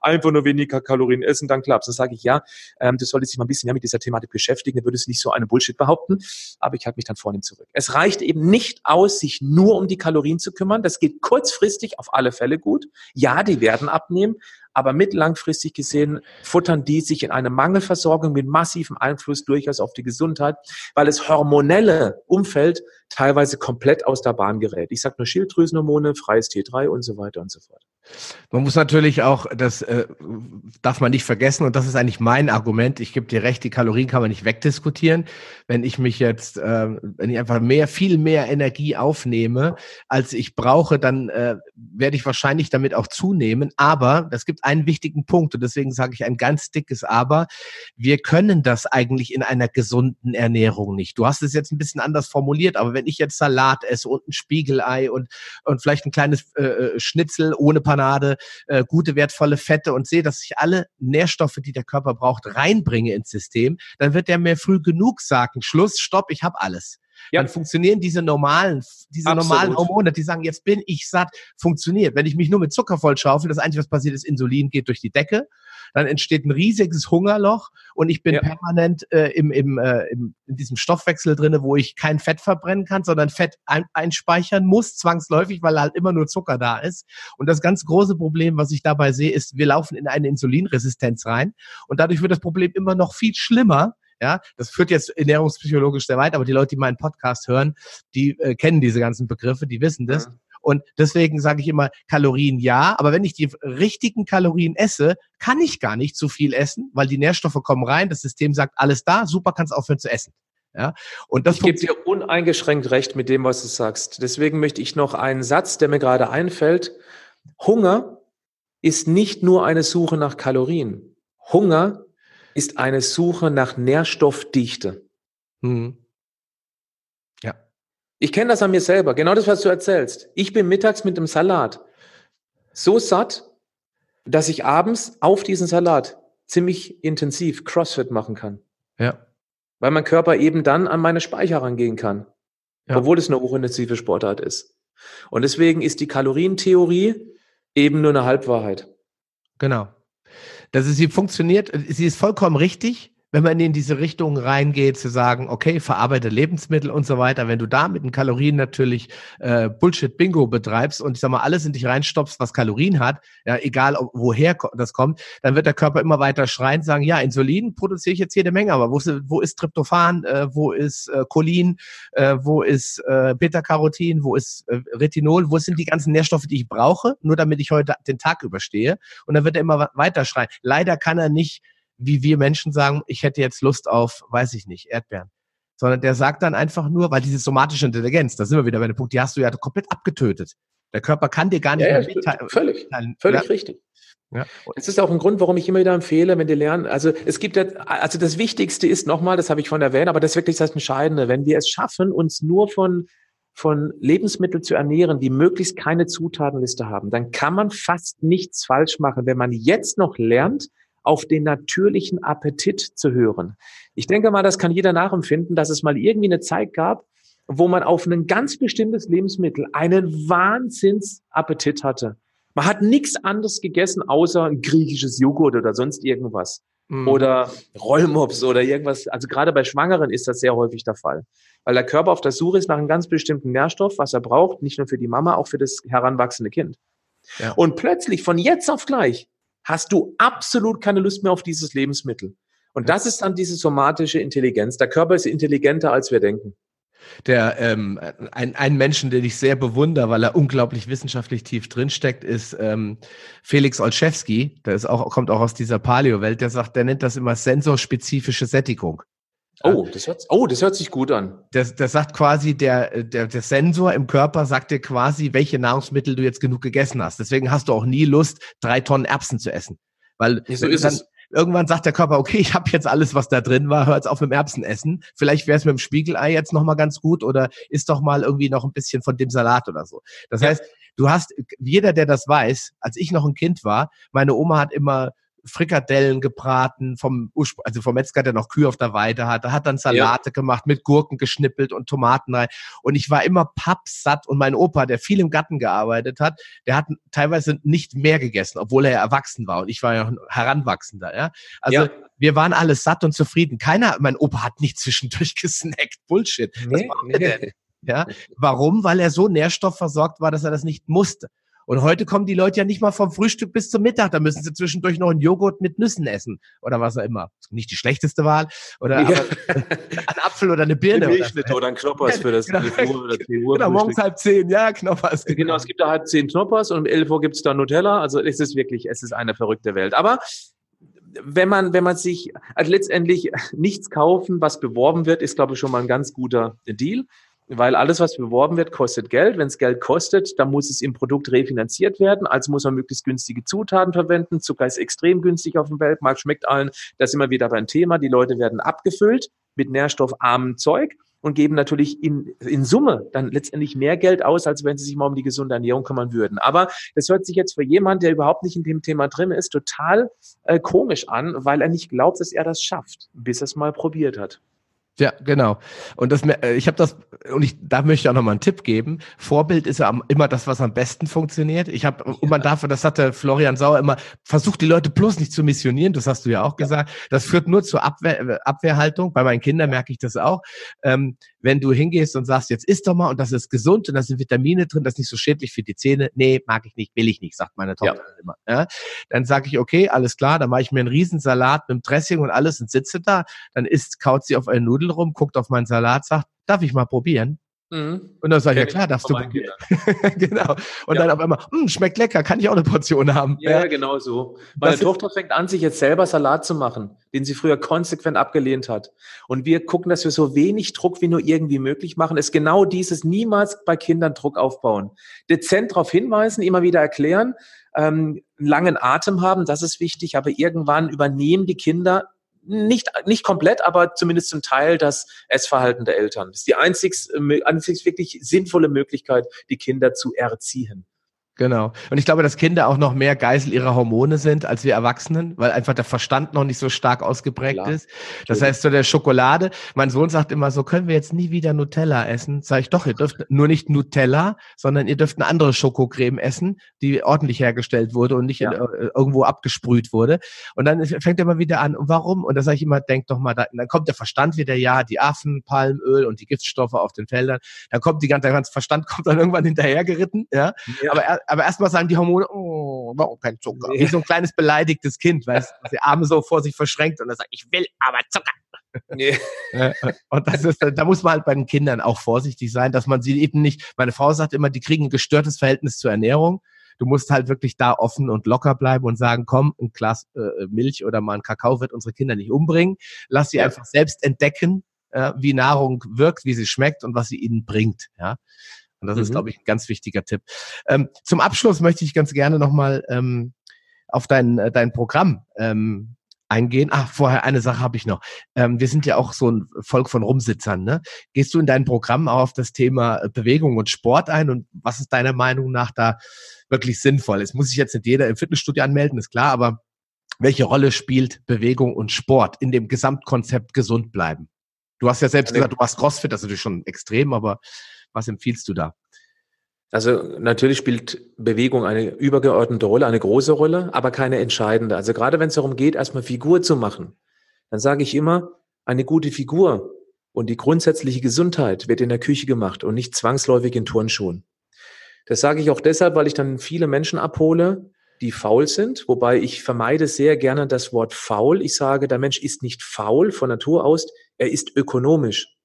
einfach nur weniger Kalorien essen, dann klappt's. Dann sage ich, ja, ähm, du solltest dich mal ein bisschen mehr mit dieser Thematik beschäftigen, dann würdest du nicht so eine Bullshit behaupten, aber ich halte mich dann vornehm zurück. Es reicht eben nicht aus, sich nur um die Kalorien zu kümmern. Das geht kurzfristig auf alle Fälle gut. Ja, die werden abnehmen, aber mittellangfristig gesehen futtern die sich in eine Mangelversorgung mit massivem Einfluss durchaus auf die Gesundheit, weil es hormonelle Umfeld teilweise komplett aus der Bahn gerät. Ich sage nur Schilddrüsenhormone, freies T3 und so weiter und so fort. Man muss natürlich auch, das äh, darf man nicht vergessen, und das ist eigentlich mein Argument, ich gebe dir recht, die Kalorien kann man nicht wegdiskutieren. Wenn ich mich jetzt, äh, wenn ich einfach mehr, viel mehr Energie aufnehme, als ich brauche, dann äh, werde ich wahrscheinlich damit auch zunehmen. Aber es gibt einen wichtigen Punkt, und deswegen sage ich ein ganz dickes Aber. Wir können das eigentlich in einer gesunden Ernährung nicht. Du hast es jetzt ein bisschen anders formuliert, aber wenn ich jetzt Salat esse und ein Spiegelei und, und vielleicht ein kleines äh, äh Schnitzel ohne Panade, äh, gute wertvolle Fette und sehe, dass ich alle Nährstoffe, die der Körper braucht, reinbringe ins System, dann wird der mir früh genug sagen, Schluss, stopp, ich habe alles. Ja. Dann funktionieren diese normalen, diese Absolut. normalen Hormone, die sagen, jetzt bin ich satt, funktioniert. Wenn ich mich nur mit Zucker vollschaufel, das Einzige, was passiert ist, Insulin geht durch die Decke, dann entsteht ein riesiges Hungerloch und ich bin ja. permanent äh, im, im, äh, im, in diesem Stoffwechsel drinne, wo ich kein Fett verbrennen kann, sondern Fett ein, einspeichern muss, zwangsläufig, weil halt immer nur Zucker da ist. Und das ganz große Problem, was ich dabei sehe, ist, wir laufen in eine Insulinresistenz rein und dadurch wird das Problem immer noch viel schlimmer, ja, das führt jetzt ernährungspsychologisch sehr weit, aber die Leute, die meinen Podcast hören, die äh, kennen diese ganzen Begriffe, die wissen das. Ja. Und deswegen sage ich immer Kalorien ja, aber wenn ich die richtigen Kalorien esse, kann ich gar nicht zu viel essen, weil die Nährstoffe kommen rein, das System sagt alles da, super, kannst aufhören zu essen. Ja, und das ich gebe dir uneingeschränkt recht mit dem, was du sagst. Deswegen möchte ich noch einen Satz, der mir gerade einfällt. Hunger ist nicht nur eine Suche nach Kalorien. Hunger ist eine Suche nach Nährstoffdichte. Mhm. Ja. Ich kenne das an mir selber, genau das, was du erzählst. Ich bin mittags mit dem Salat so satt, dass ich abends auf diesen Salat ziemlich intensiv CrossFit machen kann. Ja. Weil mein Körper eben dann an meine Speicher rangehen kann. Ja. Obwohl es eine hochintensive Sportart ist. Und deswegen ist die Kalorientheorie eben nur eine Halbwahrheit. Genau. Das ist, sie funktioniert, sie ist vollkommen richtig wenn man in diese Richtung reingeht, zu sagen, okay, verarbeite Lebensmittel und so weiter, wenn du da mit den Kalorien natürlich äh, Bullshit-Bingo betreibst und ich sag mal, alles in dich reinstopfst, was Kalorien hat, ja, egal ob, woher das kommt, dann wird der Körper immer weiter schreien, sagen, ja, Insulin produziere ich jetzt jede Menge, aber wo ist, wo ist Tryptophan, äh, wo ist äh, Cholin, äh, wo ist äh, Beta-Carotin, wo ist äh, Retinol, wo sind die ganzen Nährstoffe, die ich brauche, nur damit ich heute den Tag überstehe und dann wird er immer weiter schreien. Leider kann er nicht wie wir Menschen sagen, ich hätte jetzt Lust auf, weiß ich nicht, Erdbeeren. Sondern der sagt dann einfach nur, weil diese somatische Intelligenz, da sind wir wieder bei dem Punkt, die hast du ja komplett abgetötet. Der Körper kann dir gar nicht ja, mehr mitteilen. Völlig, völlig ja. richtig. Ja. Es ist auch ein Grund, warum ich immer wieder empfehle, wenn die lernen, also es gibt ja, also das Wichtigste ist nochmal, das habe ich von erwähnt, aber das ist wirklich das Entscheidende, wenn wir es schaffen, uns nur von von Lebensmitteln zu ernähren, die möglichst keine Zutatenliste haben, dann kann man fast nichts falsch machen, wenn man jetzt noch lernt, auf den natürlichen Appetit zu hören. Ich denke mal, das kann jeder nachempfinden, dass es mal irgendwie eine Zeit gab, wo man auf ein ganz bestimmtes Lebensmittel einen Wahnsinnsappetit hatte. Man hat nichts anderes gegessen, außer ein griechisches Joghurt oder sonst irgendwas. Mhm. Oder Rollmops oder irgendwas. Also gerade bei Schwangeren ist das sehr häufig der Fall. Weil der Körper auf der Suche ist nach einem ganz bestimmten Nährstoff, was er braucht, nicht nur für die Mama, auch für das heranwachsende Kind. Ja. Und plötzlich, von jetzt auf gleich, hast du absolut keine Lust mehr auf dieses Lebensmittel. Und das ist dann diese somatische Intelligenz. Der Körper ist intelligenter, als wir denken der ähm, ein, ein Menschen, den ich sehr bewundere, weil er unglaublich wissenschaftlich tief drinsteckt, ist ähm, Felix Olszewski. Der ist auch, kommt auch aus dieser Paleo-Welt. Der sagt, der nennt das immer sensorspezifische Sättigung. Oh, das hört, oh, das hört sich gut an. Der, der sagt quasi, der, der, der Sensor im Körper sagt dir quasi, welche Nahrungsmittel du jetzt genug gegessen hast. Deswegen hast du auch nie Lust, drei Tonnen Erbsen zu essen. Weil so ist dann, es irgendwann sagt der Körper, okay, ich habe jetzt alles, was da drin war, hör jetzt auf mit dem Erbsenessen. Vielleicht wäre es mit dem Spiegelei jetzt nochmal ganz gut oder isst doch mal irgendwie noch ein bisschen von dem Salat oder so. Das ja. heißt, du hast, jeder, der das weiß, als ich noch ein Kind war, meine Oma hat immer Frikadellen gebraten vom Urspr also vom Metzger, der noch Kühe auf der Weide hatte, hat dann Salate ja. gemacht mit Gurken geschnippelt und Tomaten rein. Und ich war immer pappsatt und mein Opa, der viel im Garten gearbeitet hat, der hat teilweise nicht mehr gegessen, obwohl er ja erwachsen war und ich war ja ein Heranwachsender, ja. Also ja. wir waren alles satt und zufrieden. Keiner, mein Opa hat nicht zwischendurch gesnackt. Bullshit. Nee, nee. Ja, warum? Weil er so nährstoffversorgt war, dass er das nicht musste. Und heute kommen die Leute ja nicht mal vom Frühstück bis zum Mittag. Da müssen sie zwischendurch noch einen Joghurt mit Nüssen essen oder was auch immer. Nicht die schlechteste Wahl. Oder ja. ein Apfel oder eine Birne. Eine oder, oder ein Knoppers für das genau. 11 Uhr oder 10 Uhr. Genau, morgens halb zehn, ja, Knoppers. Genau. genau, es gibt da halt zehn Knoppers und um 11 Uhr gibt es da Nutella. Also es ist wirklich, es ist eine verrückte Welt. Aber wenn man, wenn man sich, also letztendlich nichts kaufen, was beworben wird, ist, glaube ich, schon mal ein ganz guter Deal weil alles, was beworben wird, kostet Geld. Wenn es Geld kostet, dann muss es im Produkt refinanziert werden. Also muss man möglichst günstige Zutaten verwenden. Zucker ist extrem günstig auf dem Weltmarkt, schmeckt allen. Das ist immer wieder beim Thema. Die Leute werden abgefüllt mit nährstoffarmem Zeug und geben natürlich in, in Summe dann letztendlich mehr Geld aus, als wenn sie sich mal um die gesunde Ernährung kümmern würden. Aber das hört sich jetzt für jemanden, der überhaupt nicht in dem Thema drin ist, total äh, komisch an, weil er nicht glaubt, dass er das schafft, bis er es mal probiert hat. Ja, genau. Und das, äh, ich habe das, und ich, da möchte ich auch nochmal einen Tipp geben. Vorbild ist ja immer das, was am besten funktioniert. Ich habe, und man darf, das hatte Florian Sauer immer, versucht die Leute bloß nicht zu missionieren, das hast du ja auch gesagt. Das führt nur zur Abwehr, äh, Abwehrhaltung. Bei meinen Kindern merke ich das auch. Ähm, wenn du hingehst und sagst, jetzt isst doch mal und das ist gesund und da sind Vitamine drin, das ist nicht so schädlich für die Zähne. Nee, mag ich nicht, will ich nicht, sagt meine Tochter ja. immer. Ja? Dann sage ich, okay, alles klar, dann mache ich mir einen Riesensalat mit dem Dressing und alles und sitze da. Dann isst, kaut sie auf eine Nudel rum, guckt auf meinen Salat, sagt, darf ich mal probieren? Mhm. Und dann sage ich, ja klar, darfst du probieren. genau. Und ja. dann auf einmal, hm, schmeckt lecker, kann ich auch eine Portion haben. Ja, ja. genau so. Meine Tochter fängt an, sich jetzt selber Salat zu machen, den sie früher konsequent abgelehnt hat. Und wir gucken, dass wir so wenig Druck wie nur irgendwie möglich machen. Ist genau dieses niemals bei Kindern Druck aufbauen. Dezent darauf hinweisen, immer wieder erklären, ähm, langen Atem haben, das ist wichtig, aber irgendwann übernehmen die Kinder nicht, nicht komplett, aber zumindest zum Teil das Essverhalten der Eltern. Das ist die einzig, äh, einzig wirklich sinnvolle Möglichkeit, die Kinder zu erziehen. Genau. Und ich glaube, dass Kinder auch noch mehr Geisel ihrer Hormone sind als wir Erwachsenen, weil einfach der Verstand noch nicht so stark ausgeprägt Klar. ist. Das heißt, so der Schokolade, mein Sohn sagt immer, so können wir jetzt nie wieder Nutella essen. Sag ich doch, ihr dürft nur nicht Nutella, sondern ihr dürft eine andere Schokocreme essen, die ordentlich hergestellt wurde und nicht ja. in, äh, irgendwo abgesprüht wurde. Und dann fängt er immer wieder an, warum? Und da sage ich immer, denk doch mal, da, dann kommt der Verstand wieder, ja, die Affen, Palmöl und die Giftstoffe auf den Feldern. Dann kommt die ganze, der ganze Verstand kommt dann irgendwann hinterhergeritten, ja. ja. Aber er, aber erstmal sagen die Hormone, oh, warum kein Zucker? Wie so ein kleines beleidigtes Kind, weißt du, die Arme so vor sich verschränkt und dann sagt, ich will aber Zucker. Nee. und das ist, da muss man halt bei den Kindern auch vorsichtig sein, dass man sie eben nicht, meine Frau sagt immer, die kriegen ein gestörtes Verhältnis zur Ernährung. Du musst halt wirklich da offen und locker bleiben und sagen, komm, ein Glas äh, Milch oder mal ein Kakao wird unsere Kinder nicht umbringen. Lass sie ja. einfach selbst entdecken, äh, wie Nahrung wirkt, wie sie schmeckt und was sie ihnen bringt. Ja. Und das mhm. ist, glaube ich, ein ganz wichtiger Tipp. Ähm, zum Abschluss möchte ich ganz gerne nochmal ähm, auf dein, äh, dein Programm ähm, eingehen. Ach, vorher eine Sache habe ich noch. Ähm, wir sind ja auch so ein Volk von Rumsitzern. Ne? Gehst du in deinem Programm auch auf das Thema äh, Bewegung und Sport ein? Und was ist deiner Meinung nach da wirklich sinnvoll? Es muss sich jetzt nicht jeder im Fitnessstudio anmelden, ist klar, aber welche Rolle spielt Bewegung und Sport in dem Gesamtkonzept gesund bleiben? Du hast ja selbst gesagt, du machst CrossFit, das ist natürlich schon extrem, aber was empfiehlst du da? Also natürlich spielt Bewegung eine übergeordnete Rolle, eine große Rolle, aber keine entscheidende. Also gerade wenn es darum geht, erstmal Figur zu machen, dann sage ich immer, eine gute Figur und die grundsätzliche Gesundheit wird in der Küche gemacht und nicht zwangsläufig in Turnschuhen. Das sage ich auch deshalb, weil ich dann viele Menschen abhole, die faul sind, wobei ich vermeide sehr gerne das Wort faul. Ich sage, der Mensch ist nicht faul von Natur aus, er ist ökonomisch.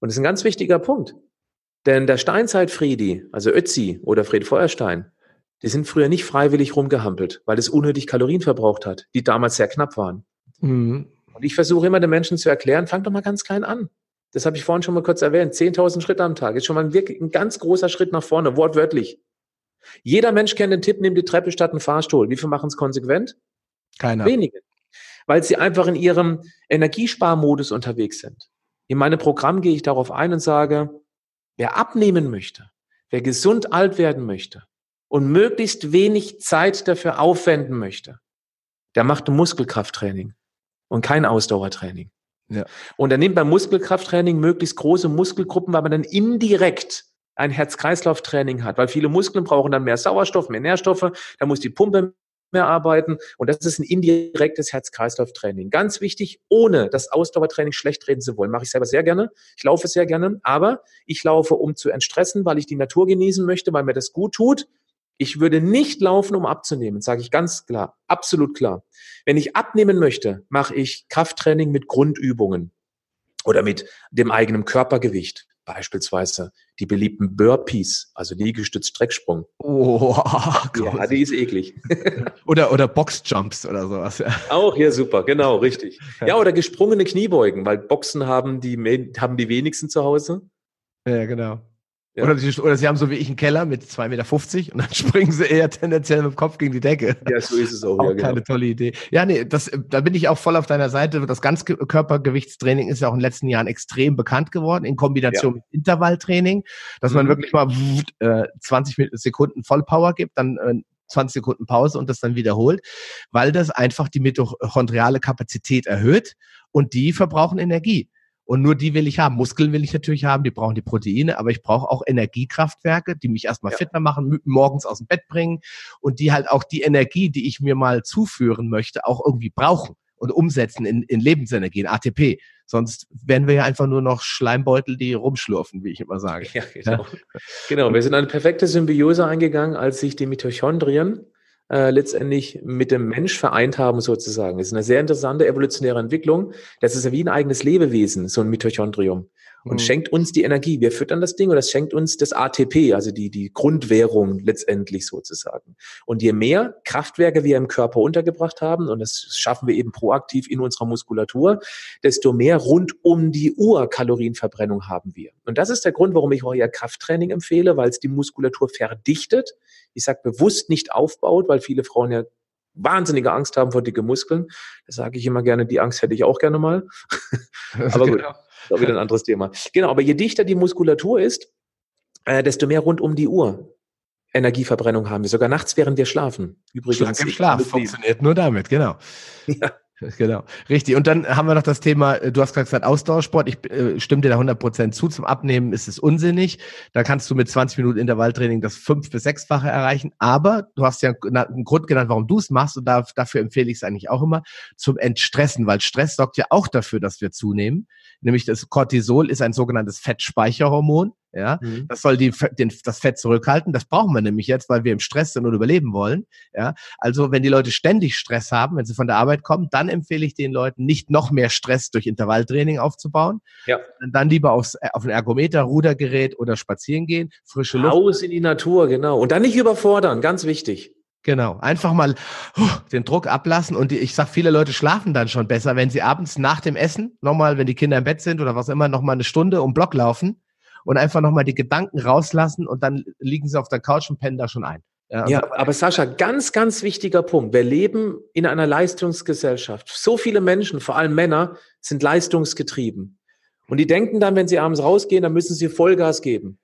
Und das ist ein ganz wichtiger Punkt. Denn der Steinzeit-Friedi, also Ötzi oder Fred Feuerstein, die sind früher nicht freiwillig rumgehampelt, weil es unnötig Kalorien verbraucht hat, die damals sehr knapp waren. Mhm. Und ich versuche immer den Menschen zu erklären, fang doch mal ganz klein an. Das habe ich vorhin schon mal kurz erwähnt. 10.000 Schritte am Tag ist schon mal ein, wirklich, ein ganz großer Schritt nach vorne, wortwörtlich. Jeder Mensch kennt den Tipp, nimm die Treppe statt einen Fahrstuhl. Wie viele machen es konsequent? Keiner. Wenige. Weil sie einfach in ihrem Energiesparmodus unterwegs sind. In meinem Programm gehe ich darauf ein und sage, wer abnehmen möchte, wer gesund alt werden möchte und möglichst wenig Zeit dafür aufwenden möchte, der macht ein Muskelkrafttraining und kein Ausdauertraining. Ja. Und er nimmt beim Muskelkrafttraining möglichst große Muskelgruppen, weil man dann indirekt ein Herz-Kreislauf-Training hat, weil viele Muskeln brauchen dann mehr Sauerstoff, mehr Nährstoffe, da muss die Pumpe mehr arbeiten und das ist ein indirektes Herz-Kreislauf-Training. Ganz wichtig, ohne das Ausdauertraining schlecht reden zu wollen. Mache ich selber sehr gerne. Ich laufe sehr gerne, aber ich laufe, um zu entstressen, weil ich die Natur genießen möchte, weil mir das gut tut ich würde nicht laufen, um abzunehmen, sage ich ganz klar, absolut klar. Wenn ich abnehmen möchte, mache ich Krafttraining mit Grundübungen oder mit dem eigenen Körpergewicht. Beispielsweise die beliebten Burpees, also Liegestütz Strecksprung. Oh, ja, die ist eklig. oder, oder Boxjumps oder sowas. Ja. Auch, ja, super, genau, richtig. Ja, oder gesprungene Kniebeugen, weil Boxen haben die, haben die wenigsten zu Hause. Ja, genau. Ja. Oder, sie, oder sie haben so wie ich einen Keller mit 2,50 Meter und dann springen sie eher tendenziell mit dem Kopf gegen die Decke. Ja, so ist es auch. auch ja, genau. keine tolle Idee. Ja, nee, das, da bin ich auch voll auf deiner Seite. Das Ganzkörpergewichtstraining ist ja auch in den letzten Jahren extrem bekannt geworden, in Kombination ja. mit Intervalltraining, dass man mhm. wirklich mal äh, 20 Sekunden Vollpower gibt, dann äh, 20 Sekunden Pause und das dann wiederholt, weil das einfach die mitochondriale Kapazität erhöht und die verbrauchen Energie. Und nur die will ich haben. Muskeln will ich natürlich haben, die brauchen die Proteine, aber ich brauche auch Energiekraftwerke, die mich erstmal ja. fitter machen, morgens aus dem Bett bringen und die halt auch die Energie, die ich mir mal zuführen möchte, auch irgendwie brauchen und umsetzen in, in Lebensenergie, in ATP. Sonst werden wir ja einfach nur noch Schleimbeutel, die rumschlurfen, wie ich immer sage. Ja, genau. Ja. genau. Wir sind eine perfekte Symbiose eingegangen, als sich die Mitochondrien äh, letztendlich mit dem Mensch vereint haben sozusagen. Das ist eine sehr interessante evolutionäre Entwicklung. Das ist ja wie ein eigenes Lebewesen, so ein Mitochondrium und mhm. schenkt uns die Energie. Wir füttern das Ding und das schenkt uns das ATP, also die, die Grundwährung letztendlich sozusagen. Und je mehr Kraftwerke wir im Körper untergebracht haben, und das schaffen wir eben proaktiv in unserer Muskulatur, desto mehr rund um die Uhr Kalorienverbrennung haben wir. Und das ist der Grund, warum ich eher Krafttraining empfehle, weil es die Muskulatur verdichtet. Ich sage bewusst nicht aufbaut, weil viele Frauen ja wahnsinnige Angst haben vor dicke Muskeln. Da sage ich immer gerne, die Angst hätte ich auch gerne mal. Aber gut. Genau. Auch wieder ein anderes Thema. Genau, aber je dichter die Muskulatur ist, äh, desto mehr rund um die Uhr Energieverbrennung haben wir, sogar nachts, während wir schlafen. Übrigens. Schlag im Schlaf funktioniert nur damit, genau. Ja. Genau, richtig. Und dann haben wir noch das Thema, äh, du hast gerade gesagt, Ausdauersport. Ich äh, stimme dir da 100% zu. Zum Abnehmen ist es unsinnig. Da kannst du mit 20 Minuten Intervalltraining das fünf- bis sechsfache erreichen. Aber du hast ja einen Grund genannt, warum du es machst. Und da, dafür empfehle ich es eigentlich auch immer, zum Entstressen. Weil Stress sorgt ja auch dafür, dass wir zunehmen. Nämlich das Cortisol ist ein sogenanntes Fettspeicherhormon. Ja, mhm. das soll die, den, das Fett zurückhalten. Das brauchen wir nämlich jetzt, weil wir im Stress sind und überleben wollen. Ja, also wenn die Leute ständig Stress haben, wenn sie von der Arbeit kommen, dann empfehle ich den Leuten nicht noch mehr Stress durch Intervalltraining aufzubauen. Ja. Dann lieber aufs, äh, auf ein Ergometer, Rudergerät oder spazieren gehen, frische Luft. Raus in die Natur, genau. Und dann nicht überfordern, ganz wichtig. Genau, einfach mal uh, den Druck ablassen und die, ich sag, viele Leute schlafen dann schon besser, wenn sie abends nach dem Essen nochmal, wenn die Kinder im Bett sind oder was immer, nochmal eine Stunde um Block laufen und einfach nochmal die Gedanken rauslassen und dann liegen sie auf der Couch und pennen da schon ein. Ja, ja, aber Sascha, ganz, ganz wichtiger Punkt. Wir leben in einer Leistungsgesellschaft. So viele Menschen, vor allem Männer, sind leistungsgetrieben. Und die denken dann, wenn sie abends rausgehen, dann müssen sie Vollgas geben.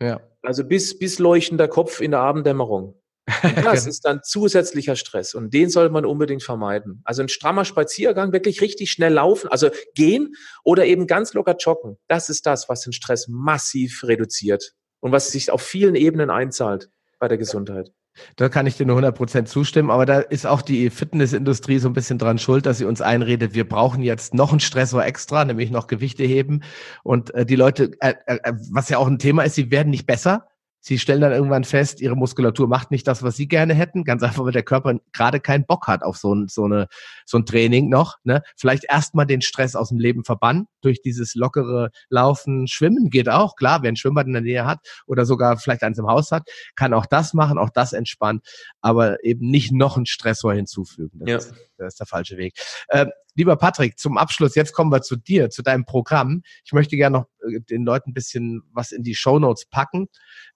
Ja. Also bis, bis leuchtender Kopf in der Abenddämmerung. Das ist dann zusätzlicher Stress und den sollte man unbedingt vermeiden. Also ein strammer Spaziergang, wirklich richtig schnell laufen, also gehen oder eben ganz locker joggen. Das ist das, was den Stress massiv reduziert. und was sich auf vielen Ebenen einzahlt bei der Gesundheit. Da kann ich dir nur 100% zustimmen, aber da ist auch die Fitnessindustrie so ein bisschen dran schuld, dass sie uns einredet, wir brauchen jetzt noch einen Stressor extra, nämlich noch Gewichte heben. Und äh, die Leute, äh, äh, was ja auch ein Thema ist, sie werden nicht besser, Sie stellen dann irgendwann fest, ihre Muskulatur macht nicht das, was sie gerne hätten, ganz einfach, weil der Körper gerade keinen Bock hat auf so ein, so eine, so ein Training noch. Ne? Vielleicht erstmal den Stress aus dem Leben verbannen durch dieses lockere Laufen, Schwimmen geht auch, klar, wer ein Schwimmbad in der Nähe hat oder sogar vielleicht eins im Haus hat, kann auch das machen, auch das entspannt, aber eben nicht noch einen Stressor hinzufügen. Das, ja. ist, das ist der falsche Weg. Ähm, Lieber Patrick, zum Abschluss, jetzt kommen wir zu dir, zu deinem Programm. Ich möchte gerne noch äh, den Leuten ein bisschen was in die Show Notes packen.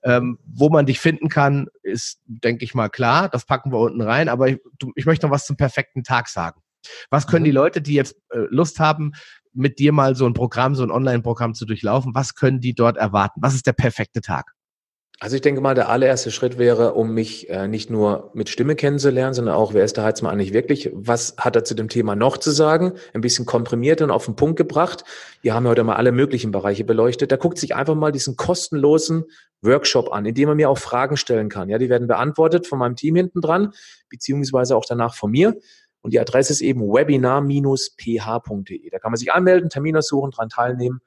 Ähm, wo man dich finden kann, ist, denke ich mal, klar. Das packen wir unten rein. Aber ich, ich möchte noch was zum perfekten Tag sagen. Was können mhm. die Leute, die jetzt äh, Lust haben, mit dir mal so ein Programm, so ein Online-Programm zu durchlaufen, was können die dort erwarten? Was ist der perfekte Tag? Also ich denke mal, der allererste Schritt wäre, um mich äh, nicht nur mit Stimme kennenzulernen, sondern auch, wer ist der Heizmann eigentlich wirklich? Was hat er zu dem Thema noch zu sagen? Ein bisschen komprimiert und auf den Punkt gebracht. Wir haben heute mal alle möglichen Bereiche beleuchtet. Da guckt sich einfach mal diesen kostenlosen Workshop an, in dem man mir auch Fragen stellen kann. Ja, die werden beantwortet von meinem Team hinten dran, beziehungsweise auch danach von mir. Und die Adresse ist eben webinar-ph.de. Da kann man sich anmelden, Termin aussuchen, dran teilnehmen.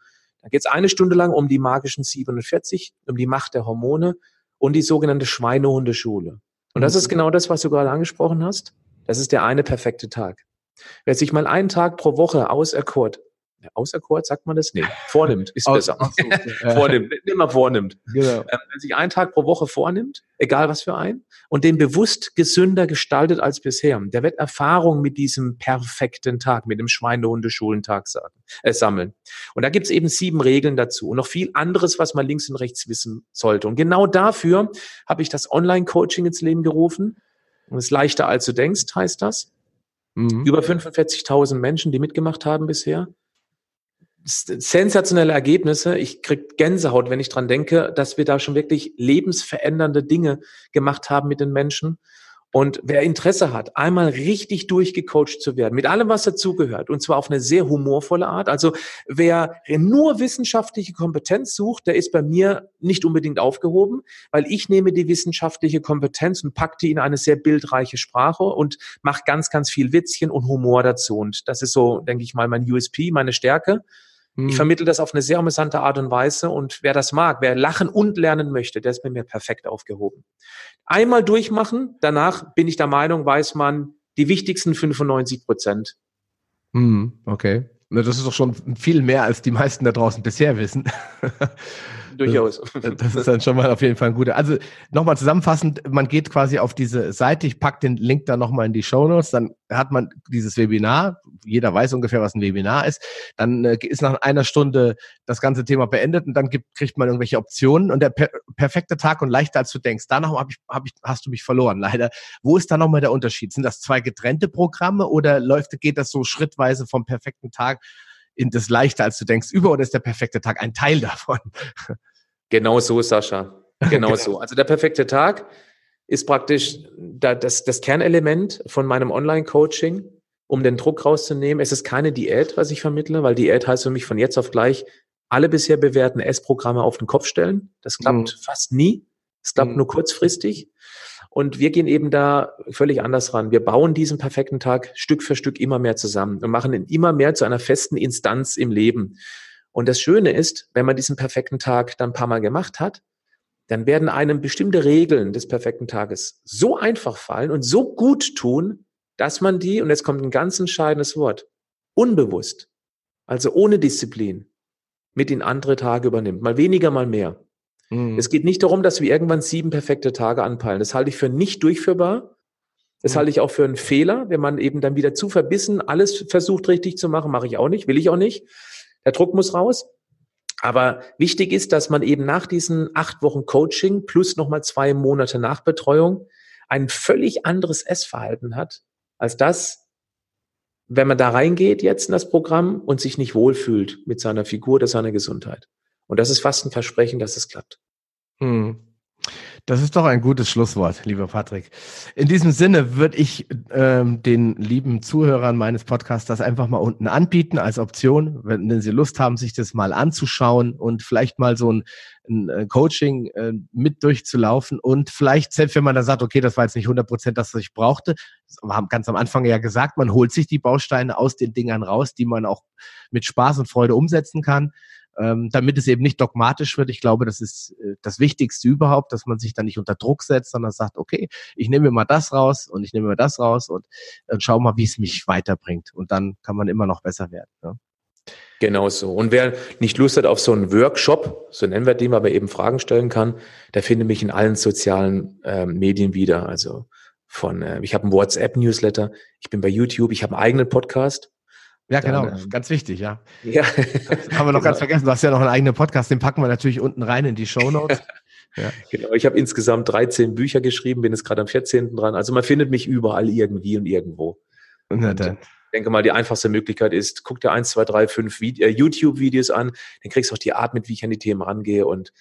Da geht es eine Stunde lang um die magischen 47, um die Macht der Hormone und die sogenannte Schweinehundeschule. Und das ist mhm. genau das, was du gerade angesprochen hast. Das ist der eine perfekte Tag. Wer sich mal einen Tag pro Woche auserkort auserkort, sagt man das? Nee, vornimmt, ist besser. Vornimmt, immer vornimmt. Genau. Ähm, wenn sich einen Tag pro Woche vornimmt, egal was für einen, und den bewusst gesünder gestaltet als bisher, der wird Erfahrung mit diesem perfekten Tag, mit dem Schweinehunde-Schulentag äh, sammeln. Und da gibt es eben sieben Regeln dazu und noch viel anderes, was man links und rechts wissen sollte. Und genau dafür habe ich das Online-Coaching ins Leben gerufen. Und es ist leichter als du denkst, heißt das. Mhm. Über 45.000 Menschen, die mitgemacht haben bisher sensationelle Ergebnisse. Ich krieg Gänsehaut, wenn ich dran denke, dass wir da schon wirklich lebensverändernde Dinge gemacht haben mit den Menschen. Und wer Interesse hat, einmal richtig durchgecoacht zu werden, mit allem, was dazugehört, und zwar auf eine sehr humorvolle Art. Also wer nur wissenschaftliche Kompetenz sucht, der ist bei mir nicht unbedingt aufgehoben, weil ich nehme die wissenschaftliche Kompetenz und packe die in eine sehr bildreiche Sprache und mache ganz, ganz viel Witzchen und Humor dazu. Und das ist so, denke ich mal, mein USP, meine Stärke. Ich hm. vermittle das auf eine sehr amüsante Art und Weise und wer das mag, wer lachen und lernen möchte, der ist bei mir perfekt aufgehoben. Einmal durchmachen, danach bin ich der Meinung, weiß man die wichtigsten 95 Prozent. Hm, okay. Das ist doch schon viel mehr, als die meisten da draußen bisher wissen. durchaus. Das ist dann schon mal auf jeden Fall ein guter. Also nochmal zusammenfassend, man geht quasi auf diese Seite, ich packe den Link da nochmal in die Show Notes, dann hat man dieses Webinar, jeder weiß ungefähr, was ein Webinar ist, dann äh, ist nach einer Stunde das ganze Thema beendet und dann gibt, kriegt man irgendwelche Optionen und der per perfekte Tag und leichter als du denkst. Danach hab ich, hab ich, hast du mich verloren, leider. Wo ist da nochmal der Unterschied? Sind das zwei getrennte Programme oder läuft, geht das so schrittweise vom perfekten Tag in das leichter, als du denkst, über oder ist der perfekte Tag ein Teil davon? Genau so, Sascha. Genau, genau. so. Also der perfekte Tag ist praktisch das, das Kernelement von meinem Online-Coaching, um den Druck rauszunehmen. Es ist keine Diät, was ich vermittle, weil Diät heißt für mich von jetzt auf gleich alle bisher bewährten Essprogramme auf den Kopf stellen. Das klappt mhm. fast nie. Es klappt mhm. nur kurzfristig. Und wir gehen eben da völlig anders ran. Wir bauen diesen perfekten Tag Stück für Stück immer mehr zusammen und machen ihn immer mehr zu einer festen Instanz im Leben. Und das Schöne ist, wenn man diesen perfekten Tag dann ein paar Mal gemacht hat, dann werden einem bestimmte Regeln des perfekten Tages so einfach fallen und so gut tun, dass man die, und jetzt kommt ein ganz entscheidendes Wort, unbewusst, also ohne Disziplin, mit in andere Tage übernimmt. Mal weniger, mal mehr. Mhm. Es geht nicht darum, dass wir irgendwann sieben perfekte Tage anpeilen. Das halte ich für nicht durchführbar. Das mhm. halte ich auch für einen Fehler, wenn man eben dann wieder zu verbissen alles versucht richtig zu machen, mache ich auch nicht, will ich auch nicht. Der Druck muss raus. Aber wichtig ist, dass man eben nach diesen acht Wochen Coaching plus nochmal zwei Monate Nachbetreuung ein völlig anderes Essverhalten hat, als das, wenn man da reingeht jetzt in das Programm und sich nicht wohlfühlt mit seiner Figur oder seiner Gesundheit. Und das ist fast ein Versprechen, dass es klappt. Hm. Das ist doch ein gutes Schlusswort, lieber Patrick. In diesem Sinne würde ich ähm, den lieben Zuhörern meines Podcasts das einfach mal unten anbieten als Option, wenn, wenn sie Lust haben, sich das mal anzuschauen und vielleicht mal so ein, ein äh, Coaching äh, mit durchzulaufen und vielleicht, selbst wenn man da sagt, okay, das war jetzt nicht 100 Prozent das, was ich brauchte, wir haben ganz am Anfang ja gesagt, man holt sich die Bausteine aus den Dingern raus, die man auch mit Spaß und Freude umsetzen kann ähm, damit es eben nicht dogmatisch wird. Ich glaube, das ist äh, das Wichtigste überhaupt, dass man sich dann nicht unter Druck setzt, sondern sagt, okay, ich nehme mir mal das raus und ich nehme mir das raus und, und schau mal, wie es mich weiterbringt. Und dann kann man immer noch besser werden. Ja. Genau so. Und wer nicht Lust hat auf so einen Workshop, so nennen wir den, weil man eben Fragen stellen kann, der findet mich in allen sozialen äh, Medien wieder. Also von, äh, ich habe einen WhatsApp-Newsletter, ich bin bei YouTube, ich habe einen eigenen Podcast. Ja, genau, dann, ähm, ganz wichtig, ja. Ja. Das haben wir noch genau. ganz vergessen. Du hast ja noch einen eigenen Podcast, den packen wir natürlich unten rein in die Show Notes. Ja. Genau, ich habe insgesamt 13 Bücher geschrieben, bin jetzt gerade am 14. dran. Also man findet mich überall irgendwie und irgendwo. Und, und ich denke mal, die einfachste Möglichkeit ist, guck dir eins, zwei, drei, fünf äh, YouTube-Videos an, dann kriegst du auch die Art mit, wie ich an die Themen rangehe. Und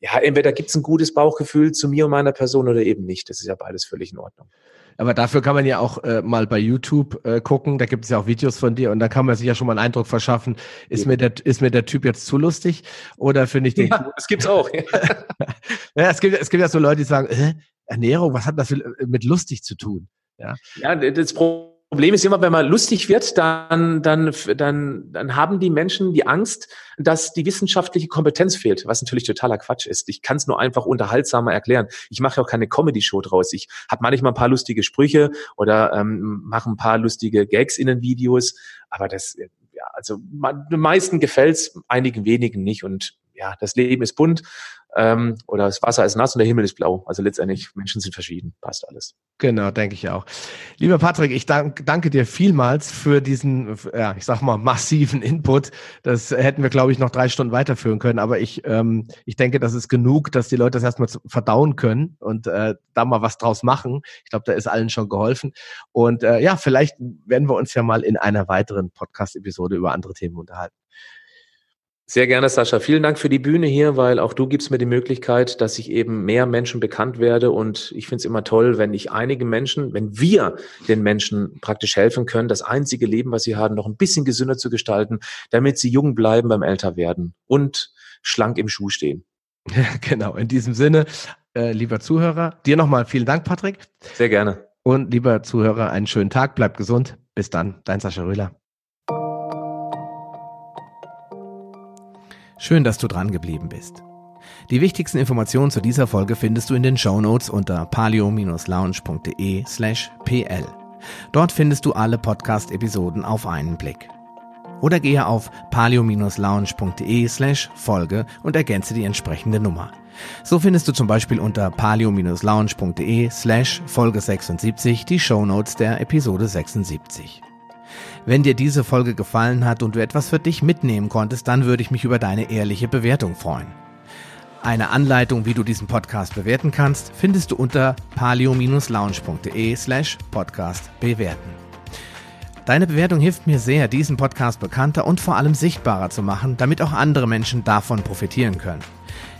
ja, entweder gibt es ein gutes Bauchgefühl zu mir und meiner Person oder eben nicht. Das ist ja beides völlig in Ordnung. Aber dafür kann man ja auch äh, mal bei YouTube äh, gucken. Da gibt es ja auch Videos von dir und da kann man sich ja schon mal einen Eindruck verschaffen. Ist ja. mir der ist mir der Typ jetzt zu lustig oder finde ich den? Ja, das gibt's auch. ja, es gibt es gibt ja so Leute, die sagen, äh, Ernährung, was hat das mit lustig zu tun? Ja, ja das Problem Problem ist immer, wenn man lustig wird, dann, dann, dann, dann haben die Menschen die Angst, dass die wissenschaftliche Kompetenz fehlt, was natürlich totaler Quatsch ist. Ich kann es nur einfach unterhaltsamer erklären. Ich mache auch keine Comedy-Show draus. Ich habe manchmal ein paar lustige Sprüche oder ähm, mache ein paar lustige Gags in den Videos, aber das, ja, also den meisten gefällt's, einigen wenigen nicht und ja, das Leben ist bunt ähm, oder das Wasser ist nass und der Himmel ist blau. Also letztendlich, Menschen sind verschieden, passt alles. Genau, denke ich auch. Lieber Patrick, ich dank, danke dir vielmals für diesen, ja, ich sag mal, massiven Input. Das hätten wir, glaube ich, noch drei Stunden weiterführen können, aber ich, ähm, ich denke, das ist genug, dass die Leute das erstmal verdauen können und äh, da mal was draus machen. Ich glaube, da ist allen schon geholfen. Und äh, ja, vielleicht werden wir uns ja mal in einer weiteren Podcast-Episode über andere Themen unterhalten. Sehr gerne, Sascha. Vielen Dank für die Bühne hier, weil auch du gibst mir die Möglichkeit, dass ich eben mehr Menschen bekannt werde. Und ich finde es immer toll, wenn ich einige Menschen, wenn wir den Menschen praktisch helfen können, das einzige Leben, was sie haben, noch ein bisschen gesünder zu gestalten, damit sie jung bleiben beim Älterwerden und schlank im Schuh stehen. genau, in diesem Sinne, äh, lieber Zuhörer, dir nochmal vielen Dank, Patrick. Sehr gerne. Und lieber Zuhörer, einen schönen Tag, bleib gesund. Bis dann, dein Sascha Röhler. Schön, dass du dran geblieben bist. Die wichtigsten Informationen zu dieser Folge findest du in den Show Notes unter palio-lounge.de slash pl. Dort findest du alle Podcast-Episoden auf einen Blick. Oder gehe auf palio-lounge.de slash Folge und ergänze die entsprechende Nummer. So findest du zum Beispiel unter palio-lounge.de slash Folge 76 die Show Notes der Episode 76. Wenn dir diese Folge gefallen hat und du etwas für dich mitnehmen konntest, dann würde ich mich über deine ehrliche Bewertung freuen. Eine Anleitung, wie du diesen Podcast bewerten kannst, findest du unter palio-lounge.de slash podcast bewerten. Deine Bewertung hilft mir sehr, diesen Podcast bekannter und vor allem sichtbarer zu machen, damit auch andere Menschen davon profitieren können.